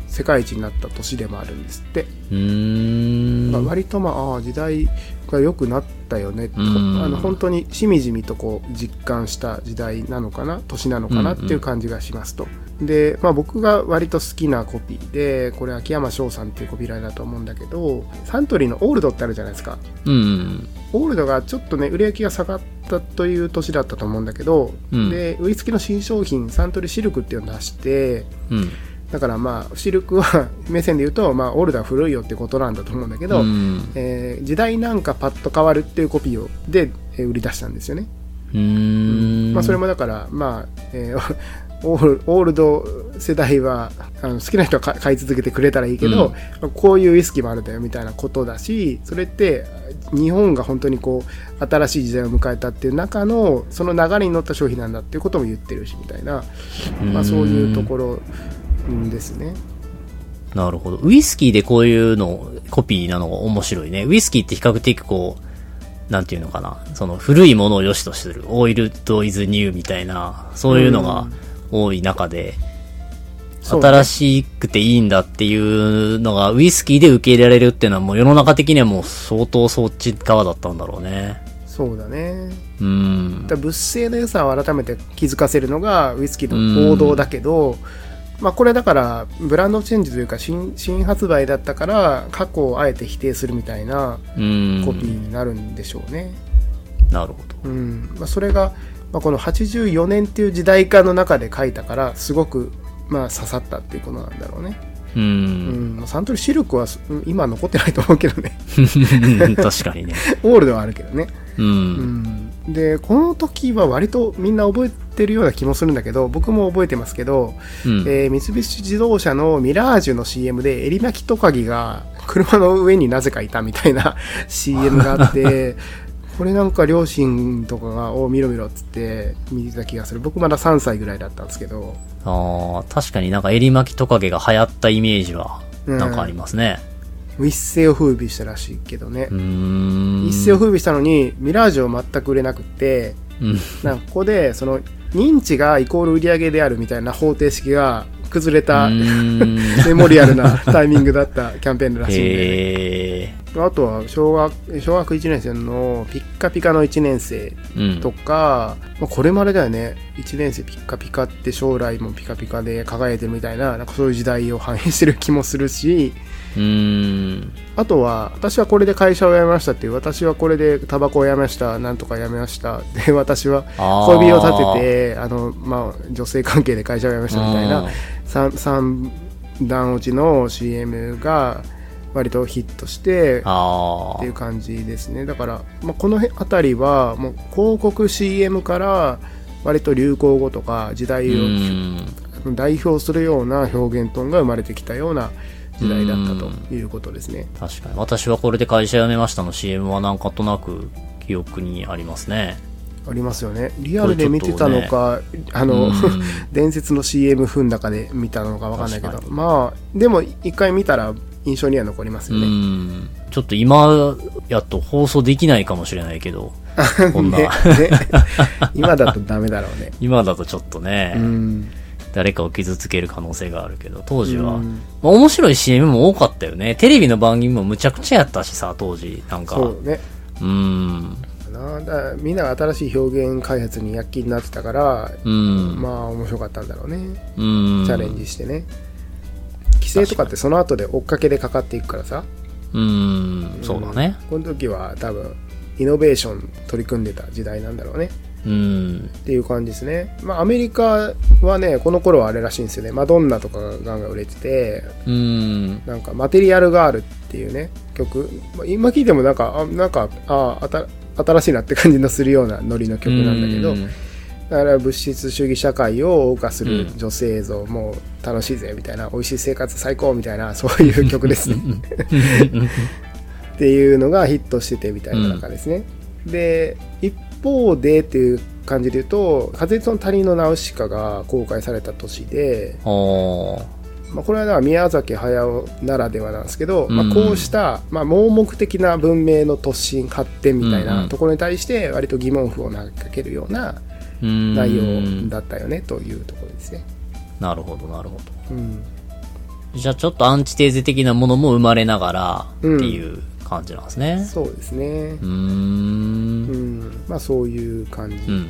世界一になった年でもあるんですって。うーん。まあ、割とまあ時代が良くなったよねとうんあの本当にしみじみとこう実感した時代なのかな？年なのかなっていう感じがしますと。で、まあ、僕が割と好きなコピーでこれ秋山翔さんっていうコピーライターだと思うんだけどサントリーのオールドってあるじゃないですか。うん。オールドがちょっとね売れ行きが下がったという年だったと思うんだけど、うんでウイスキーの新商品サントリーシルクっていうのを出してうん。だからまあシルクは目線で言うと、まあ、オールドは古いよってことなんだと思うんだけど、うん。えー時代なんかパッと変わるっていうコピーをで、えー売り出したんですよね。うーん。まあ、それもだから、まあ、えーオールオールド世代はあの好きな人は買買い続けてくれたらいいけど、こういうウイスキーもあるんだよみたいなことだしそれって日本が本当にこう新しい時代を迎えたっていう中のその流れに乗った商品なんだっていうことも言ってるしみたいな、まあ、そういうところうんですね。なるほど。ウイスキーでこういうの、コピーなのが面白いね。ウイスキーって比較的こう、なんていうのかな。その古いものを良しとする。オイルドイズニューみたいな、そういうのが多い中で、そうね新しくていいんだっていうのが、ウイスキーで受け入れられるっていうのはもう世の中的にはもう相当そっち側だったんだろうね。そうだねうんだ。物性の良さを改めて気づかせるのがウイスキーの王道だけど、まあこれだからブランドチェンジというか新新発売だったから過去をあえて否定するみたいなうん。コピーになるんでしょうね。なるほど。うんまあ、それが、まあ、この84年っていう時代感の中で書いたからすごくまあ刺さったっていうことなんだろうね。う。うんん、まあサントリーシルクはうん今残ってないと思うけどね。確かにね。オールドはあるけどね。う。うんん、でこの時は割とみんな覚えてるような気もするんだけど僕も覚えてますけど、うん。えー三菱自動車のミラージュの CM で襟巻きトカゲが車の上になぜかいたみたいな CM があって これなんか両親とかが「お見ろ見ろ」っつって見てた気がする僕まだ3歳ぐらいだったんですけどああ、確かになんか襟巻きトカゲが流行ったイメージは、なんかありますね。一世を風靡したらしいけどね。一世を風靡したのにミラージュを全く売れなくってうん。なんかここでその認知がイコール売り上げであるみたいな方程式が崩れた メモリアルなタイミングだったキャンペーンらしいんで、へあとは小学小学1年生のピッカピカの1年生。とか、まあ、これまでだよね。1年生ピッカピカって将来もピカピカで輝いてるみたいななんかそういう時代を反映してる気もするしうーん。あとは私はこれで会社を辞めましたっていう私はこれでタバコをやめましたなんとかやめましたで私は恋人を立ててあの、まあ、女性関係で会社を辞めましたみたいな三三段落ちの CM が割とヒットしてあっていう感じですねだから、まあ、この辺りはもう広告 CM から割と流行語とか時あ。代をうん。代表するような表現トーンが生まれてきたような時代だったということですね。確かに。私はこれで会社辞めましたの CM はなんかとなく記憶にありますね。ありますよね。リアルで見てたのか、あの、うん 伝説の CM 踏んだかで見たのかわかんないけどまあ、でも一回見たら印象には残りますうよね。ん。ちょっと今やっと放送できないかもしれないけど、こんな、ねね今だとダメだろうね。今だとちょっとね、うん。誰かを傷つける可能性があるけど、当時は、うんまあ、面白い CM も多かったよね。テレビの番組もむちゃくちゃやったしさ、当時。なんか。そうね。うん。な。だみんなが新しい表現開発に躍起になってたから、うん。まあ面白かったんだろうね。うん。チャレンジしてね。規制とかってその後で追っかけでかかっていくからさ。うん。そうだね。この時は多分、イノベーション取り組んでた時代なんだろうね。うん。っていう感じですね。まあアメリカはね、この頃はあれらしいんですよね。マドンナとかがガンガン売れてて、うん。なんかマテリアルガールっていうね、曲。まあ今聴いてもなんか、あ、なんか、あ新しいなって感じのするようなノリの曲なんだけど、うんだから物質主義社会を謳歌する女性像も楽しいぜみたいな、美味しい生活最高みたいな、そういう曲ですね。っていうのがヒットしててみたいな中ですね。で、一方でっていう感じで言うと、風と谷のナウシカが公開された年で、まあ、これはだから宮崎駿ならではなんですけど、うん。まあ、こうした、まあ、盲目的な文明の突進発展みたいなん。ところに対して割と疑問符を投げかけるようなうん。内容だったよねというところですね。なるほど、なるほど。うん。じゃあちょっとアンチテーゼ的なものも生まれながらってうん。いう感じなんですね。そうですねう。んん、まあそういう感じ、うん。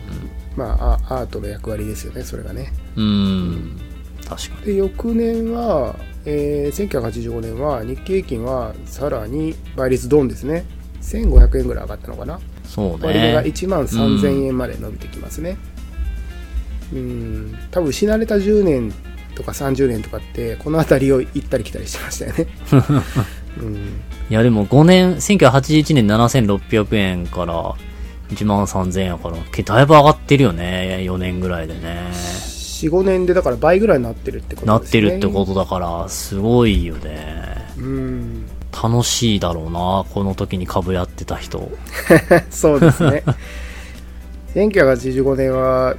まあアアートの役割ですよねそれがねうん。うん。確かに。で翌年は、えー1985年は日経平均はさらに倍率ドンですね1500円ぐらい上がったのかなそう割値がね。1万3000円まで伸びてきますねうん多分失われた10年とか30年とかってこの辺りを行ったり来たりしてましたよね うんいやでも5年、1981年7600円から1万3000円やから、けだいぶ上がってるよね。4年ぐらいでね。45年でだから倍ぐらいになってるってことなってですねるってことだから、すごいよね。うん楽しいだろうな、この時に株やってた人。そうですね1985年は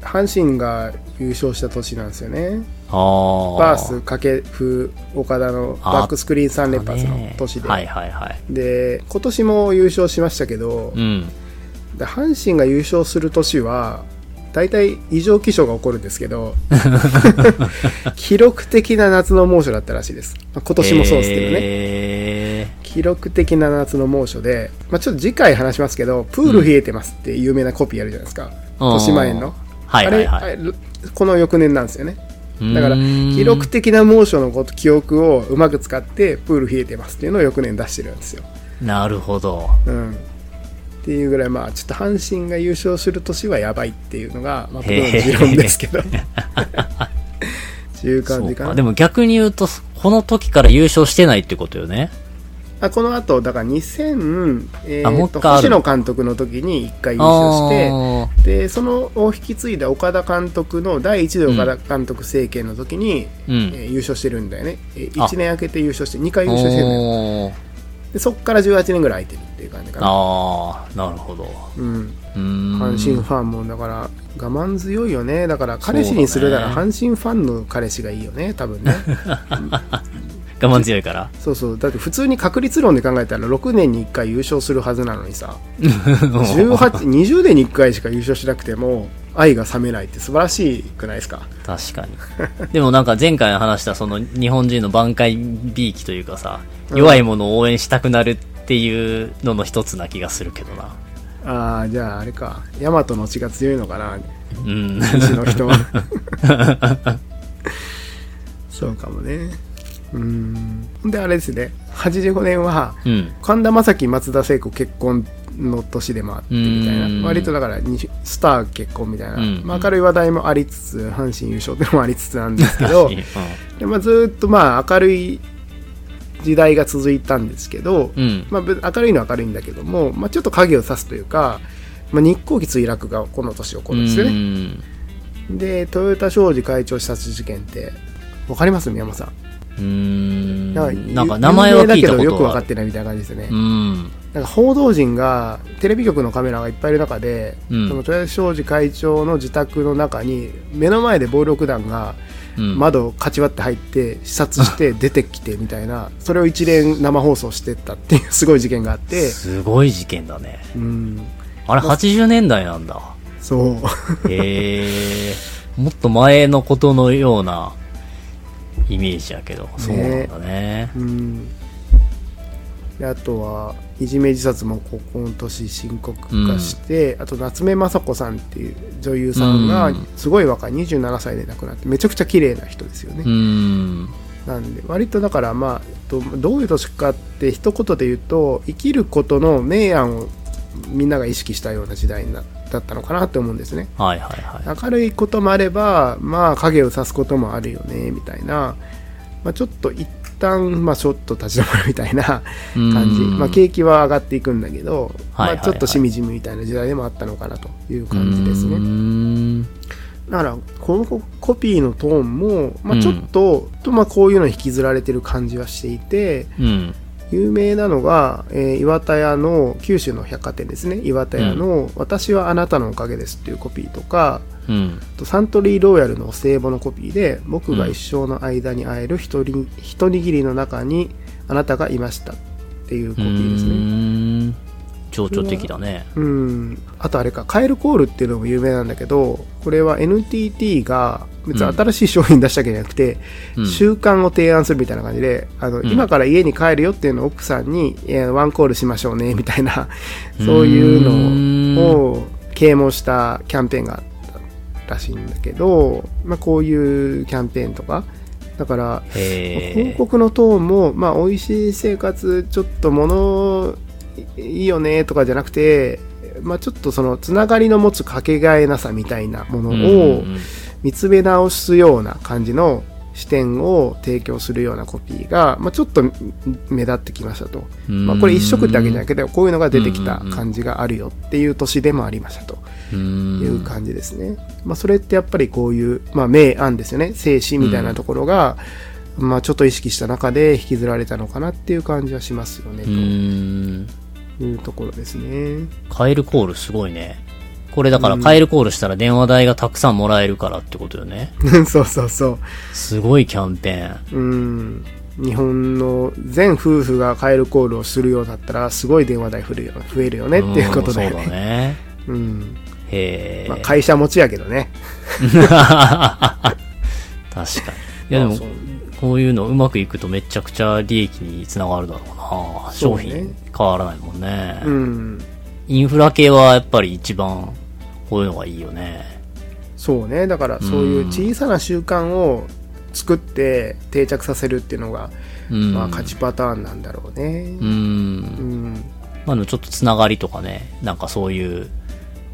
阪神が優勝した年なんですよね。バース掛布岡田のバックスクリーン3連発の年で、はいはいはい。で今年も優勝しましたけど、うん。で阪神が優勝する年は大体異常気象が起こるんですけど 記録的な夏の猛暑だったらしいです、まあ今年もそうですけどね、え記録的な夏の猛暑で、まあ、ちょっと次回話しますけどプール冷えてますって有名なコピーあるじゃないですか、うん。豊島園の、はいはいはい。あれこの翌年なんですよね。ー。だから記録的な猛暑のこと記憶をうまく使ってプール冷えてますっていうのを翌年出してるんですよなるほど。うん、っていうぐらいまあちょっと阪神が優勝する年はやばいっていうのが、まあ、僕の持論ですけど っていう感。じかなでも逆に言うと、この時から優勝してないってことよね。あこの後だから2000、えー、と一回ある星野監督の時に1回優勝してあでそのを引き継いだ岡田監督の第1代岡田監督政権の時に、ーうん。えー優勝してるんだよね、えあ。1年明けて優勝して2回優勝してるんだよでそっから18年ぐらい空いてるっていう感じかな。ああ、なるほど。うん。阪神ファンもだから我慢強いよね。だから彼氏にするなら阪神ファンの彼氏がいいよね。多分ね 我慢強いから。そうそうだって普通に確率論で考えたら6年に1回優勝するはずなのにさ 1820年に1回しか優勝しなくても愛が冷めないって素晴らしくないですか？確かに。でもなんか前回話したその日本人の挽回美意気というかさ、弱いものを応援したくなるっていうのの一つな気がするけどな。ああじゃああれか大和の血が強いのかなうん。西の人は そうかもねうん。であれですね。85年はうん。神田正輝松田聖子結婚の年でもあってみたいうん。な割とだからにスター結婚みたいな、うん。まあ、明るい話題もありつつ阪神優勝っていうのもありつつなんですけど。う んで、まあ、ずーっとまあ明るい時代が続いたんですけど、うん。まあ、別明るいのは明るいんだけども、まあ、ちょっと影を差すというか、まあ、日航機墜落がこの年起こるんですようね。ん。で豊田商事会長視察事件ってわかります？宮本さんうーん。なんか名前は聞いた有名だけどよく分。かってないみたいな感じですよね。うん。なんか報道陣がテレビ局のカメラがいっぱいいる中で、うんその豊田商事会長の自宅の中に目の前で暴力団がうん。窓をかち割って入って視察して 出てきてみたいなそれを一連生放送してったっていう すごい事件があって、すごい事件だね。うん、あれ80年代なんだ。そうへえ。もっと前のことのようなイメージやけど、そうなんだね。うんであとはいじめ自殺もここの年深刻化して、あと夏目雅子さんっていう女優さんがうんすごい若い27歳で亡くなってめちゃくちゃ綺麗な人ですよね、うん。なんで割とだからまあどどういう年かって一言で言うと生きることの明暗をみんなが意識したような時代になだったのかなって思うんですね。はいはいはい。明るいこともあればまあ影を差すこともあるよねみたいな、まあ、ちょっと一旦まあちょっと立ち止まるみたいな感じ、うんまあ、景気は上がっていくんだけど、はいはいはい。まあ、ちょっとしみじみみたいな時代でもあったのかなという感じですうねん。だからこのコピーのトーンも、まあ、うん。ちょっと、とまあこういうのに引きずられてる感じはしていてうん。有名なのが、えー岩田屋の九州の百貨店ですね岩田屋の「私はあなたのおかげです」っていうコピーとか、うん。サントリーローヤルのお歳暮のコピーで「僕が一生の間に会える一人一握りの中にあなたがいました」っていうコピーですね。うん。情緒的だね。うん、あとあれかカエルコールっていうのも有名なんだけどこれは NTT が別に新しい商品出したわけじゃなくて、うん。習慣を提案するみたいな感じであの、ん。今から家に帰るよっていうのを奥さんに、えーワンコールしましょうねみたいなそういうのを啓蒙したキャンペーンがあったらしいんだけど、まあ、こういうキャンペーンとか。だからへ広告のトーンも、まあ、美味しい生活ちょっと物いいよねとかじゃなくて、まあ、ちょっとそのつながりの持つかけがえなさみたいなものを見つめ直すような感じの視点を提供するようなコピーが、まあ、ちょっと目立ってきましたと、まあ、これ一色ってわけじゃなくてこういうのが出てきた感じがあるよっていう年でもありましたと。いう感じですね、まあ、それってやっぱりこういう、まあ、明暗ですよね。生死みたいなところが、まあ、ちょっと意識した中で引きずられたのかなっていう感じはしますよねうん。というところですねカエルコールすごいね。これだからカエルコールしたら電話代がたくさんもらえるからってことよね。そうそうそうすごいキャンペーン。うん日本の全夫婦がカエルコールをするようだったらすごい電話代増えるよ増えるよねっていうことだようんそうだね。ね。うんへえ。まあ、会社持ちやけどね。確かに。いやでもこういうのうまくいくとめちゃくちゃ利益につながるだろうな。商そうね品変わらないもんね。うんインフラ系はやっぱり一番こういうのがいいよね。そうねだからそういう小さな習慣を作って定着させるっていうのが、うん。まあ勝ちパターンなんだろうね。うんう。んまあでもちょっとつながりとかね、なんかそういう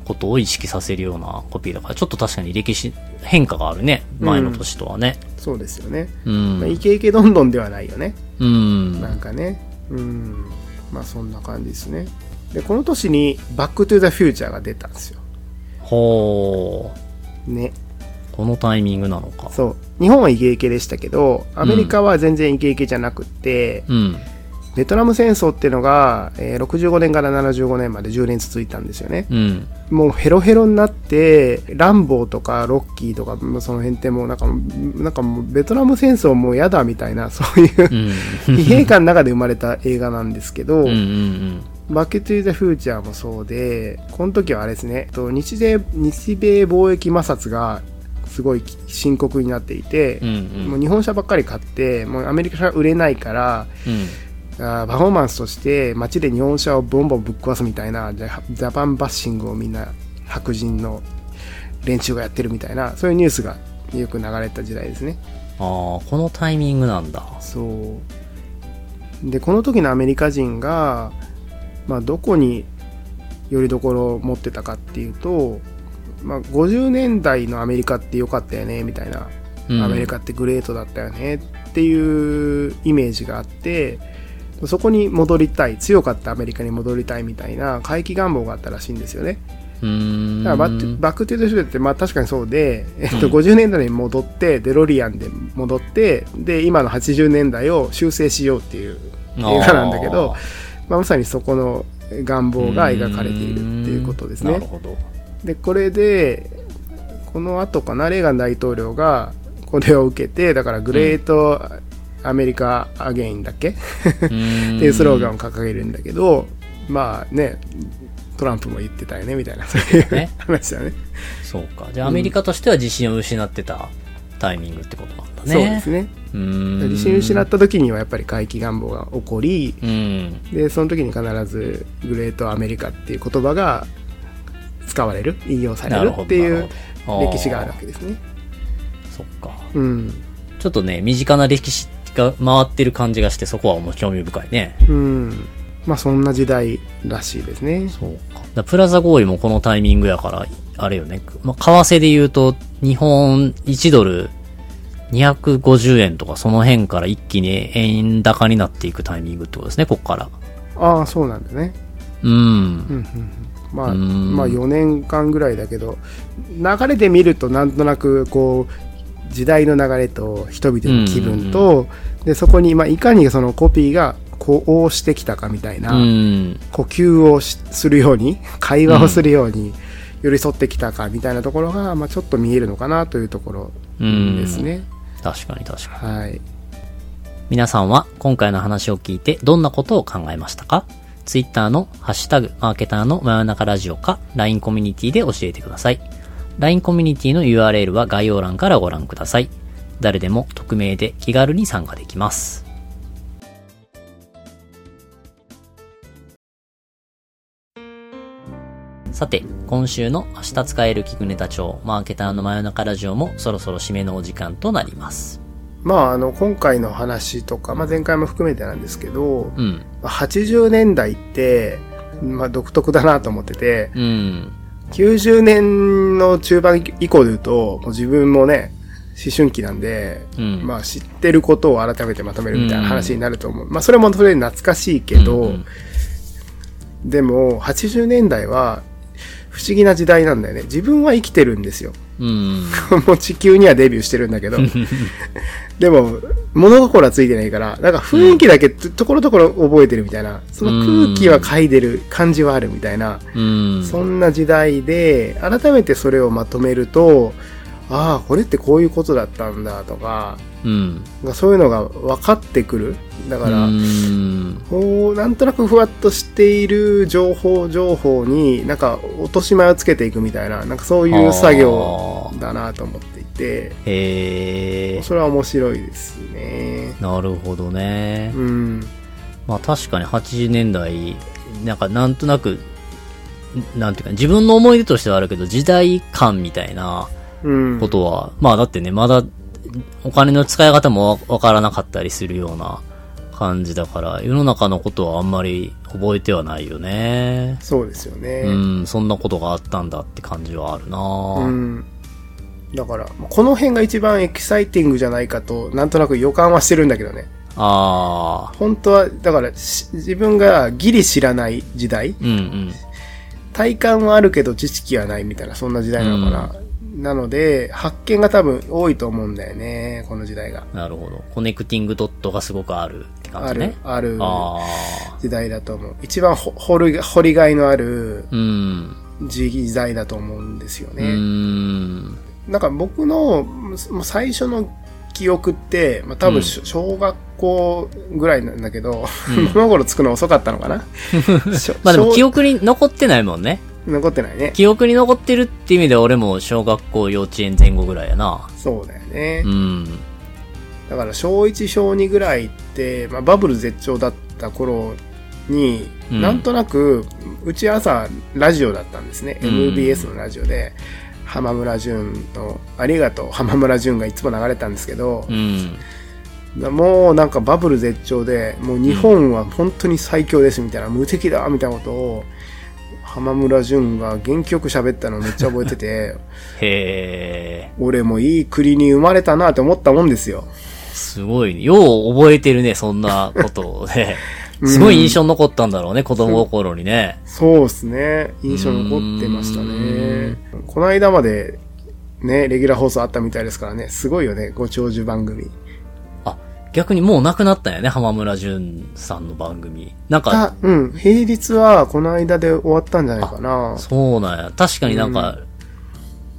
ことを意識させるようなコピーだから、ちょっと確かに歴史変化があるね。前の年とはね。そうですよね。うん。まあ、イケイケどんどんではないよね。うん。なんかね。うん。まあそんな感じですね。で、この年にバックトゥザフューチャーが出たんですよ。ほう。ね。このタイミングなのか。そう。日本はイケイケでしたけど、アメリカは全然イケイケじゃなくって、うん。ベトナム戦争っていうのが、えー65年から75年まで10年続いたんですよね。うん。もうヘロヘロになって、ランボーとかロッキーとか、その辺ってもうなんか、なんかもうベトナム戦争もう嫌だみたいな、そういううん。疲弊感の中で生まれた映画なんですけど、うんうんバックトゥーザフューチャーもそうで、この時はあれですね、と日米日米貿易摩擦がすごい深刻になっていてうん。う、んもう日本車ばっかり買って、もうアメリカ車売れないから、うん。パフォーマンスとして街で日本車をボンボンぶっ壊すみたいなジャジャパンバッシングをみんな白人の連中がやってるみたいなそういうニュースがよく流れた時代ですね。ああ、このタイミングなんだ。そう。でこの時のアメリカ人が、まあ、どこによりどころを持ってたかっていうと、まあ、50年代のアメリカって良かったよねみたいな。うん。アメリカってグレートだったよねっていうイメージがあってそこに戻りたい強かったアメリカに戻りたいみたいな回帰願望があったらしいんですよね。だからバックバック・トゥ・ザ・フューってまあ確かにそうで、えっと、うん。50年代に戻ってデロリアンで戻ってで今の80年代を修正しようっていう映画なんだけどまあ、まさにそこの願望が描かれているっていうことですね。なるほど。でこれでこの後かなレーガン大統領がこれを受けてだから Great America Again だっけ、っていうスローガンを掲げるんだけどまあねトランプも言ってたよねみたいなそういうね話だねそうか。じゃあアメリカとしては自信を失ってたタイミングってことなんだね。そうですね。自信失った時にはやっぱり回帰願望が起こり、うん。で、その時に必ずグレートアメリカっていう言葉が使われる、引用される。っていう歴史があるわけですね。そっか。うん。ちょっとね、身近な歴史が回ってる感じがして、そこはもう興味深いね。うん。まあそんな時代らしいですね。そうか。だプラザ合意もこのタイミングやから、あれよね。まあ、為替で言うと、日本1ドル250円とかその辺から一気に円高になっていくタイミングってことですね、こっから。ああ、そうなんだね。うん。うんうんうんまあ、うんまあ4年間ぐらいだけど、流れで見るとなんとなくこう、時代の流れと人々の気分と、で、そこに、まあ、いかにそのコピーがこう応してきたかみたいな、うん。呼吸をしするように、会話をするように寄り添ってきたかみたいなところが、まあ、ちょっと見えるのかなというところうん。です。ね。確かに確かに。はい。皆さんは今回の話を聞いてどんなことを考えましたか ?Twitter のハッシュタグ、マーケターの真夜中ラジオか LINE コミュニティで教えてください。LINE コミュニティの URL は概要欄からご覧ください。誰でも匿名で気軽に参加できます。さて、今週の明日使える聞くネタ帳、マーケターの真夜中ラジオもそろそろ締めのお時間となります。まあ、あの、今回の話とか、まあ、前回も含めてなんですけど、うん。まあ80年代って、まあ、独特だなと思ってて、うん。90年の中盤以降で言うと、もう自分もね、思春期なんで、うん。まあ知ってることを改めてまとめるみたいな話になると思う。まあそれもそれで懐かしいけど、うんうんでも80年代は不思議な時代なんだよね。自分は生きてるんですよ。うん。もう地球にはデビューしてるんだけど。でも、物心はついてないから、なんか雰囲気だけところどころ覚えてるみたいな、その空気は嗅いでる感じはあるみたいな、うん。そんな時代で、改めてそれをまとめると、ああ、これってこういうことだったんだとか、うん。そういうのが分かってくる。だから、うん。こう、なんとなくふわっとしている情報情報に、なんか落とし前をつけていくみたいな、なんかそういう作業だなと思っていて、へえ。それは面白いですね。なるほどねう。ん。まあ確かに80年代、なんかなんとなく、なんていうか、自分の思い出としてはあるけど、時代感みたいなうん。ことは、まあだってね、まだお金の使い方もわわからなかったりするような感じだから、世の中のことはあんまり覚えてはないよね。そうですようね。ん、そんなことがあったんだって感じはあるなうん。だから、この辺が一番エキサイティングじゃないかと、なんとなく予感はしてるんだけどね。ああ、本当は、だから、し自分がギリ知らない時代うんうん。体感はあるけど知識はないみたいな、そんな時代なのかな。なので、発見が多分多いと思うんだよね、この時代が。なるほど。コネクティングドットがすごくあるって感じね。、あるああ。時代だと思う。一番ほ掘り掘りがいのあるうん。時代だと思うんですようね。ん。なんか僕の最初の記憶って、まあ、多うん分し小学校ぐらいなんだけど、うん物心つくの遅かったのかなまあでも記小憶に残ってないもんね。残ってないね。記憶に残ってるって意味では俺も小学校幼稚園前後ぐらいやな。そうだよね。うん。だから小1小2ぐらいって、まあ、バブル絶頂だった頃に、うんなんとなくうち朝ラジオだったんですね、うん MBS のラジオで浜村淳の「ありがとう浜村淳」がいつも流れたんですけどう、ん。もうなんかバブル絶頂でもう日本は本当に最強ですみたいな、無敵だみたいなことを浜村淳が元気よく喋ったのをめっちゃ覚えてて へえ。俺もいい国に生まれたなって思ったもんですよ。すごいね。よう覚えてるね、そんなことをね。すごい印象に残ったんだろうね、子供心にね。そうですね。印象に残ってましたね。この間まで、ね、レギュラー放送あったみたいですからね。すごいよね、ご長寿番組。あ、逆にもうなくなったんやね、浜村淳さんの番組。なんか、あ、うん。平日はこの間で終わったんじゃないかな。そうなんや。確かになんか、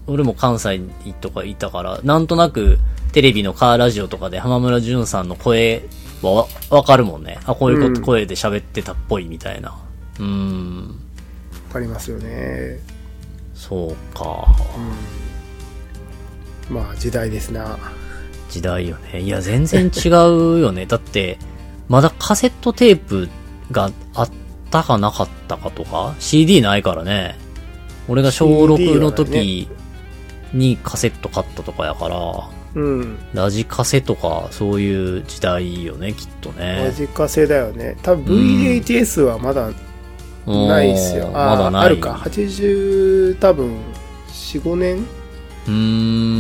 俺も関西とかいたから、なんとなくテレビのカーラジオとかで浜村淳さんの声はわわかるもんね。あ、こういうこと、うん声で喋ってたっぽいみたいな。うーん。わかりますよね。そうか。まあ時代ですな。時代よね。いや、全然違うよね。だって、まだカセットテープがあったかなかったかとか、CD ないからね。俺が小 CD 6のは時にカセット買ったとかやから、うん。ラジカセとかそういう時代よね、きっとマね。ジカセだよね。多分うん VHS はまだないっすよ。うんまだない。あるか。80、多分、4、5年。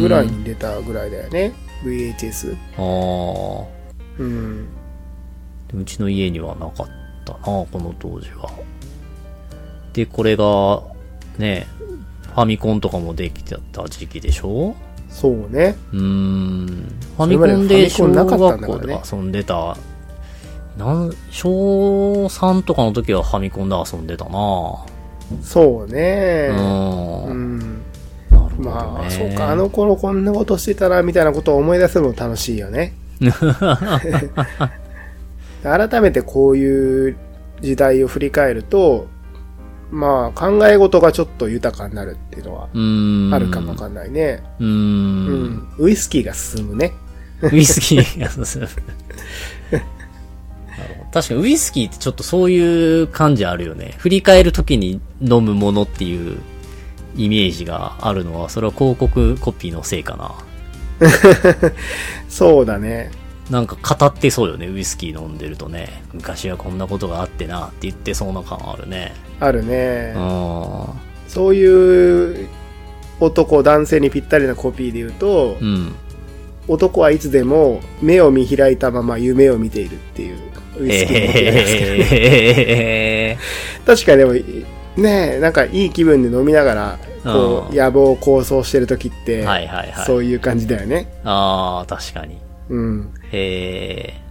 ぐらいに出たぐらいだよね。VHS。あーうん。うちの家にはなかったな、この当時は。で、これが、ね、ファミコンとかもできてた時期でしょ？そうね。うーん。ファミコンで小学校で遊んでた、なん、小3とかの時はファミコンで遊んでたなそうね。うん。うん。まあ、そうか、あの頃こんなことしてたな、みたいなことを思い出すのも楽しいよね。改めてこういう時代を振り返ると、まあ、考え事がちょっと豊かになるっていうのは。あるかもわかんないね。うー。うんん。ウイスキーが進むね。ウイスキーが進む。確かにウイスキーってちょっとそういう感じあるよね。振り返る時に飲むものっていうイメージがあるのは、それは広告コピーのせいかな。そうだね。なんか語ってそうよね、ウイスキー飲んでるとね。昔はこんなことがあってなって言ってそうな感あるね。あるね。うそういう男、男性にぴったりなコピーで言うと、ん。うん。男はいつでも目を見開いたまま夢を見ているっていうウイスキーのコピーですけど、え確かにでも、ねえ、なんかいい気分で飲みながら、こうんう、野望を構想してる時って、ー、はいはいはい。そういう感じだよね。ああ、確かに。うん。へえ。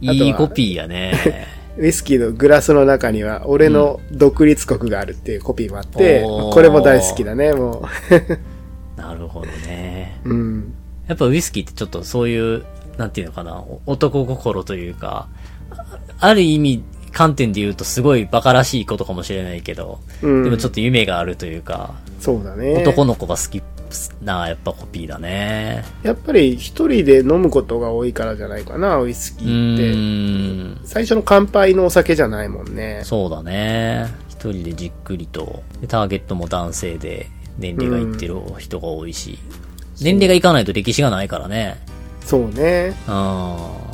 いいコピーやね。ウイスキーのグラスの中には、俺の独立国があるっていうコピーもあって、おーこれも大好きだね、も なるほどね。う。うん。やっぱウイスキーってちょっとそういう、なんていうのかな、お男心というか、あある意味、観点で言うとすごい馬鹿らしいことかもしれないけど、うん。でもちょっと夢があるというか、そうだね。男の子が好きな、やっぱコピーだね。やっぱり一人で飲むことが多いからじゃないかな、ウイスキうーって。最初の乾杯のお酒じゃないもんね。そうだね。一人でじっくりと。でターゲットも男性で、年齢がいってる人が多いし。年齢がいかないと歴史がないからね。そうね。うん。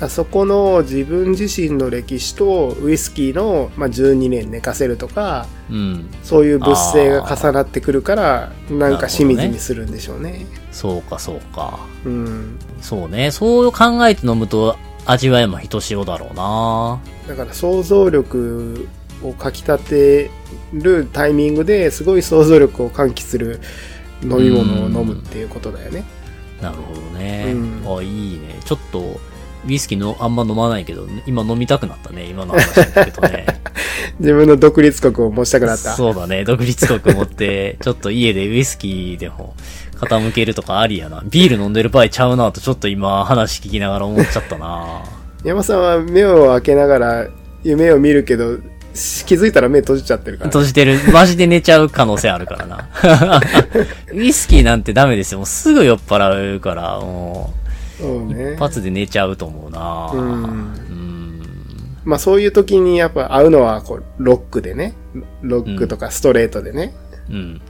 あそこの自分自身の歴史とウイスキーの、まあ、12年寝かせるとか、うん。そういう物性が重なってくるから、なんかしみじみするんでしょうね。そうか、そうか。うん。そうね。そう考えて飲むと味わいもひとしおだろうな。だから想像力をかきたてるタイミングですごい想像力を喚起する飲み物を飲むっていうことだよね。なるほどね。うんあ、いいね。ちょっと、ウイスキーのあんま飲まないけど、今飲みたくなったね。今の話だけどね。自分の独立国を持ちたくなった。そうだね。独立国持って、ちょっと家でウイスキーでも傾けるとかありやな。ビール飲んでる場合ちゃうなとちょっと今話聞きながら思っちゃったな。山さんは目を開けながら夢を見るけど、し気づいたら目閉じちゃってるから。閉じてる。マジで寝ちゃう可能性あるからな。ウイスキーなんてダメですよ。もうすぐ酔っ払うから、もう、そうね一。発で寝ちゃうと思うな。うんうん。まあそういう時にやっぱ合うのはこうロックでね。ロックとかストレートでね。うん。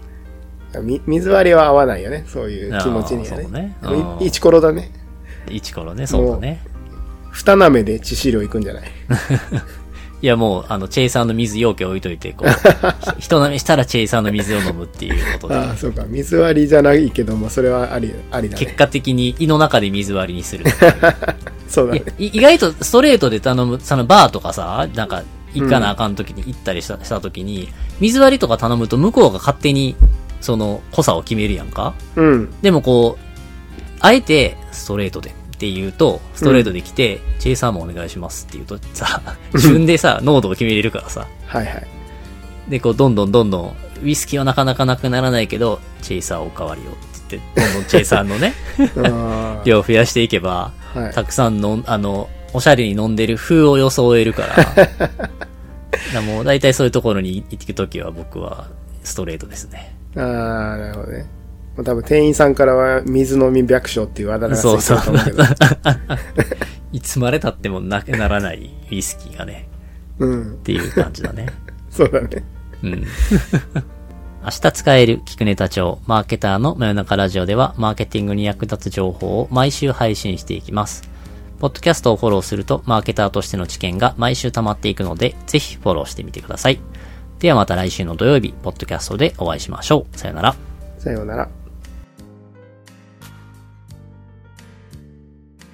み水割りは合わないよね。そういう気持ちにはね。ねイチコロだね。一頃ね、そうだね。二舐めで致死量いくんじゃない？いやもう、あの、チェイサーの水容器置いといて、こう、ひ 人舐めしたらチェイサーの水を飲むっていうことで、ああ、そうか。水割りじゃないけども、それはあり、ありだね。結果的に胃の中で水割りにする。そうだね意外とストレートで頼む、そのバーとかさ、なんか、行かなあかん時に行ったりした,、した時に、水割りとか頼むと向こうが勝手に、その、濃さを決めるやんかうん。でもこう、あえて、ストレートでって言うと、ストレートで来て、チェイサーもお願いしますって言うとさ、自分でさ、濃度を決めれるからさ。はいはい。で、こう、どんどんどんどん、ウイスキーはなかなかなくならないけど、チェイサーおかわりをって言って、どんどんチェイサーのね、あ量を増やしていけば、あはい。たくさんの、あの、おしゃれに飲んでる風を装えるから。だもう大体そういうところに行くときは僕はストレートですね。ああ、なるほどね。まあ多分店員さんからは水飲み百姓っていうあだ名がついてると思うけど。いつまで経ってもなくならないウイスキーがね、うんっ。ていう感じだね。そうだね。うん。明日使える聞くネタ帳マーケターの真夜中ラジオではマーケティングに役立つ情報を毎週配信していきます。ポッドキャストをフォローするとマーケターとしての知見が毎週溜まっていくので、ぜひフォローしてみてください。ではまた来週の土曜日、ポッドキャストでお会いしましょう。さよなら。さようなら。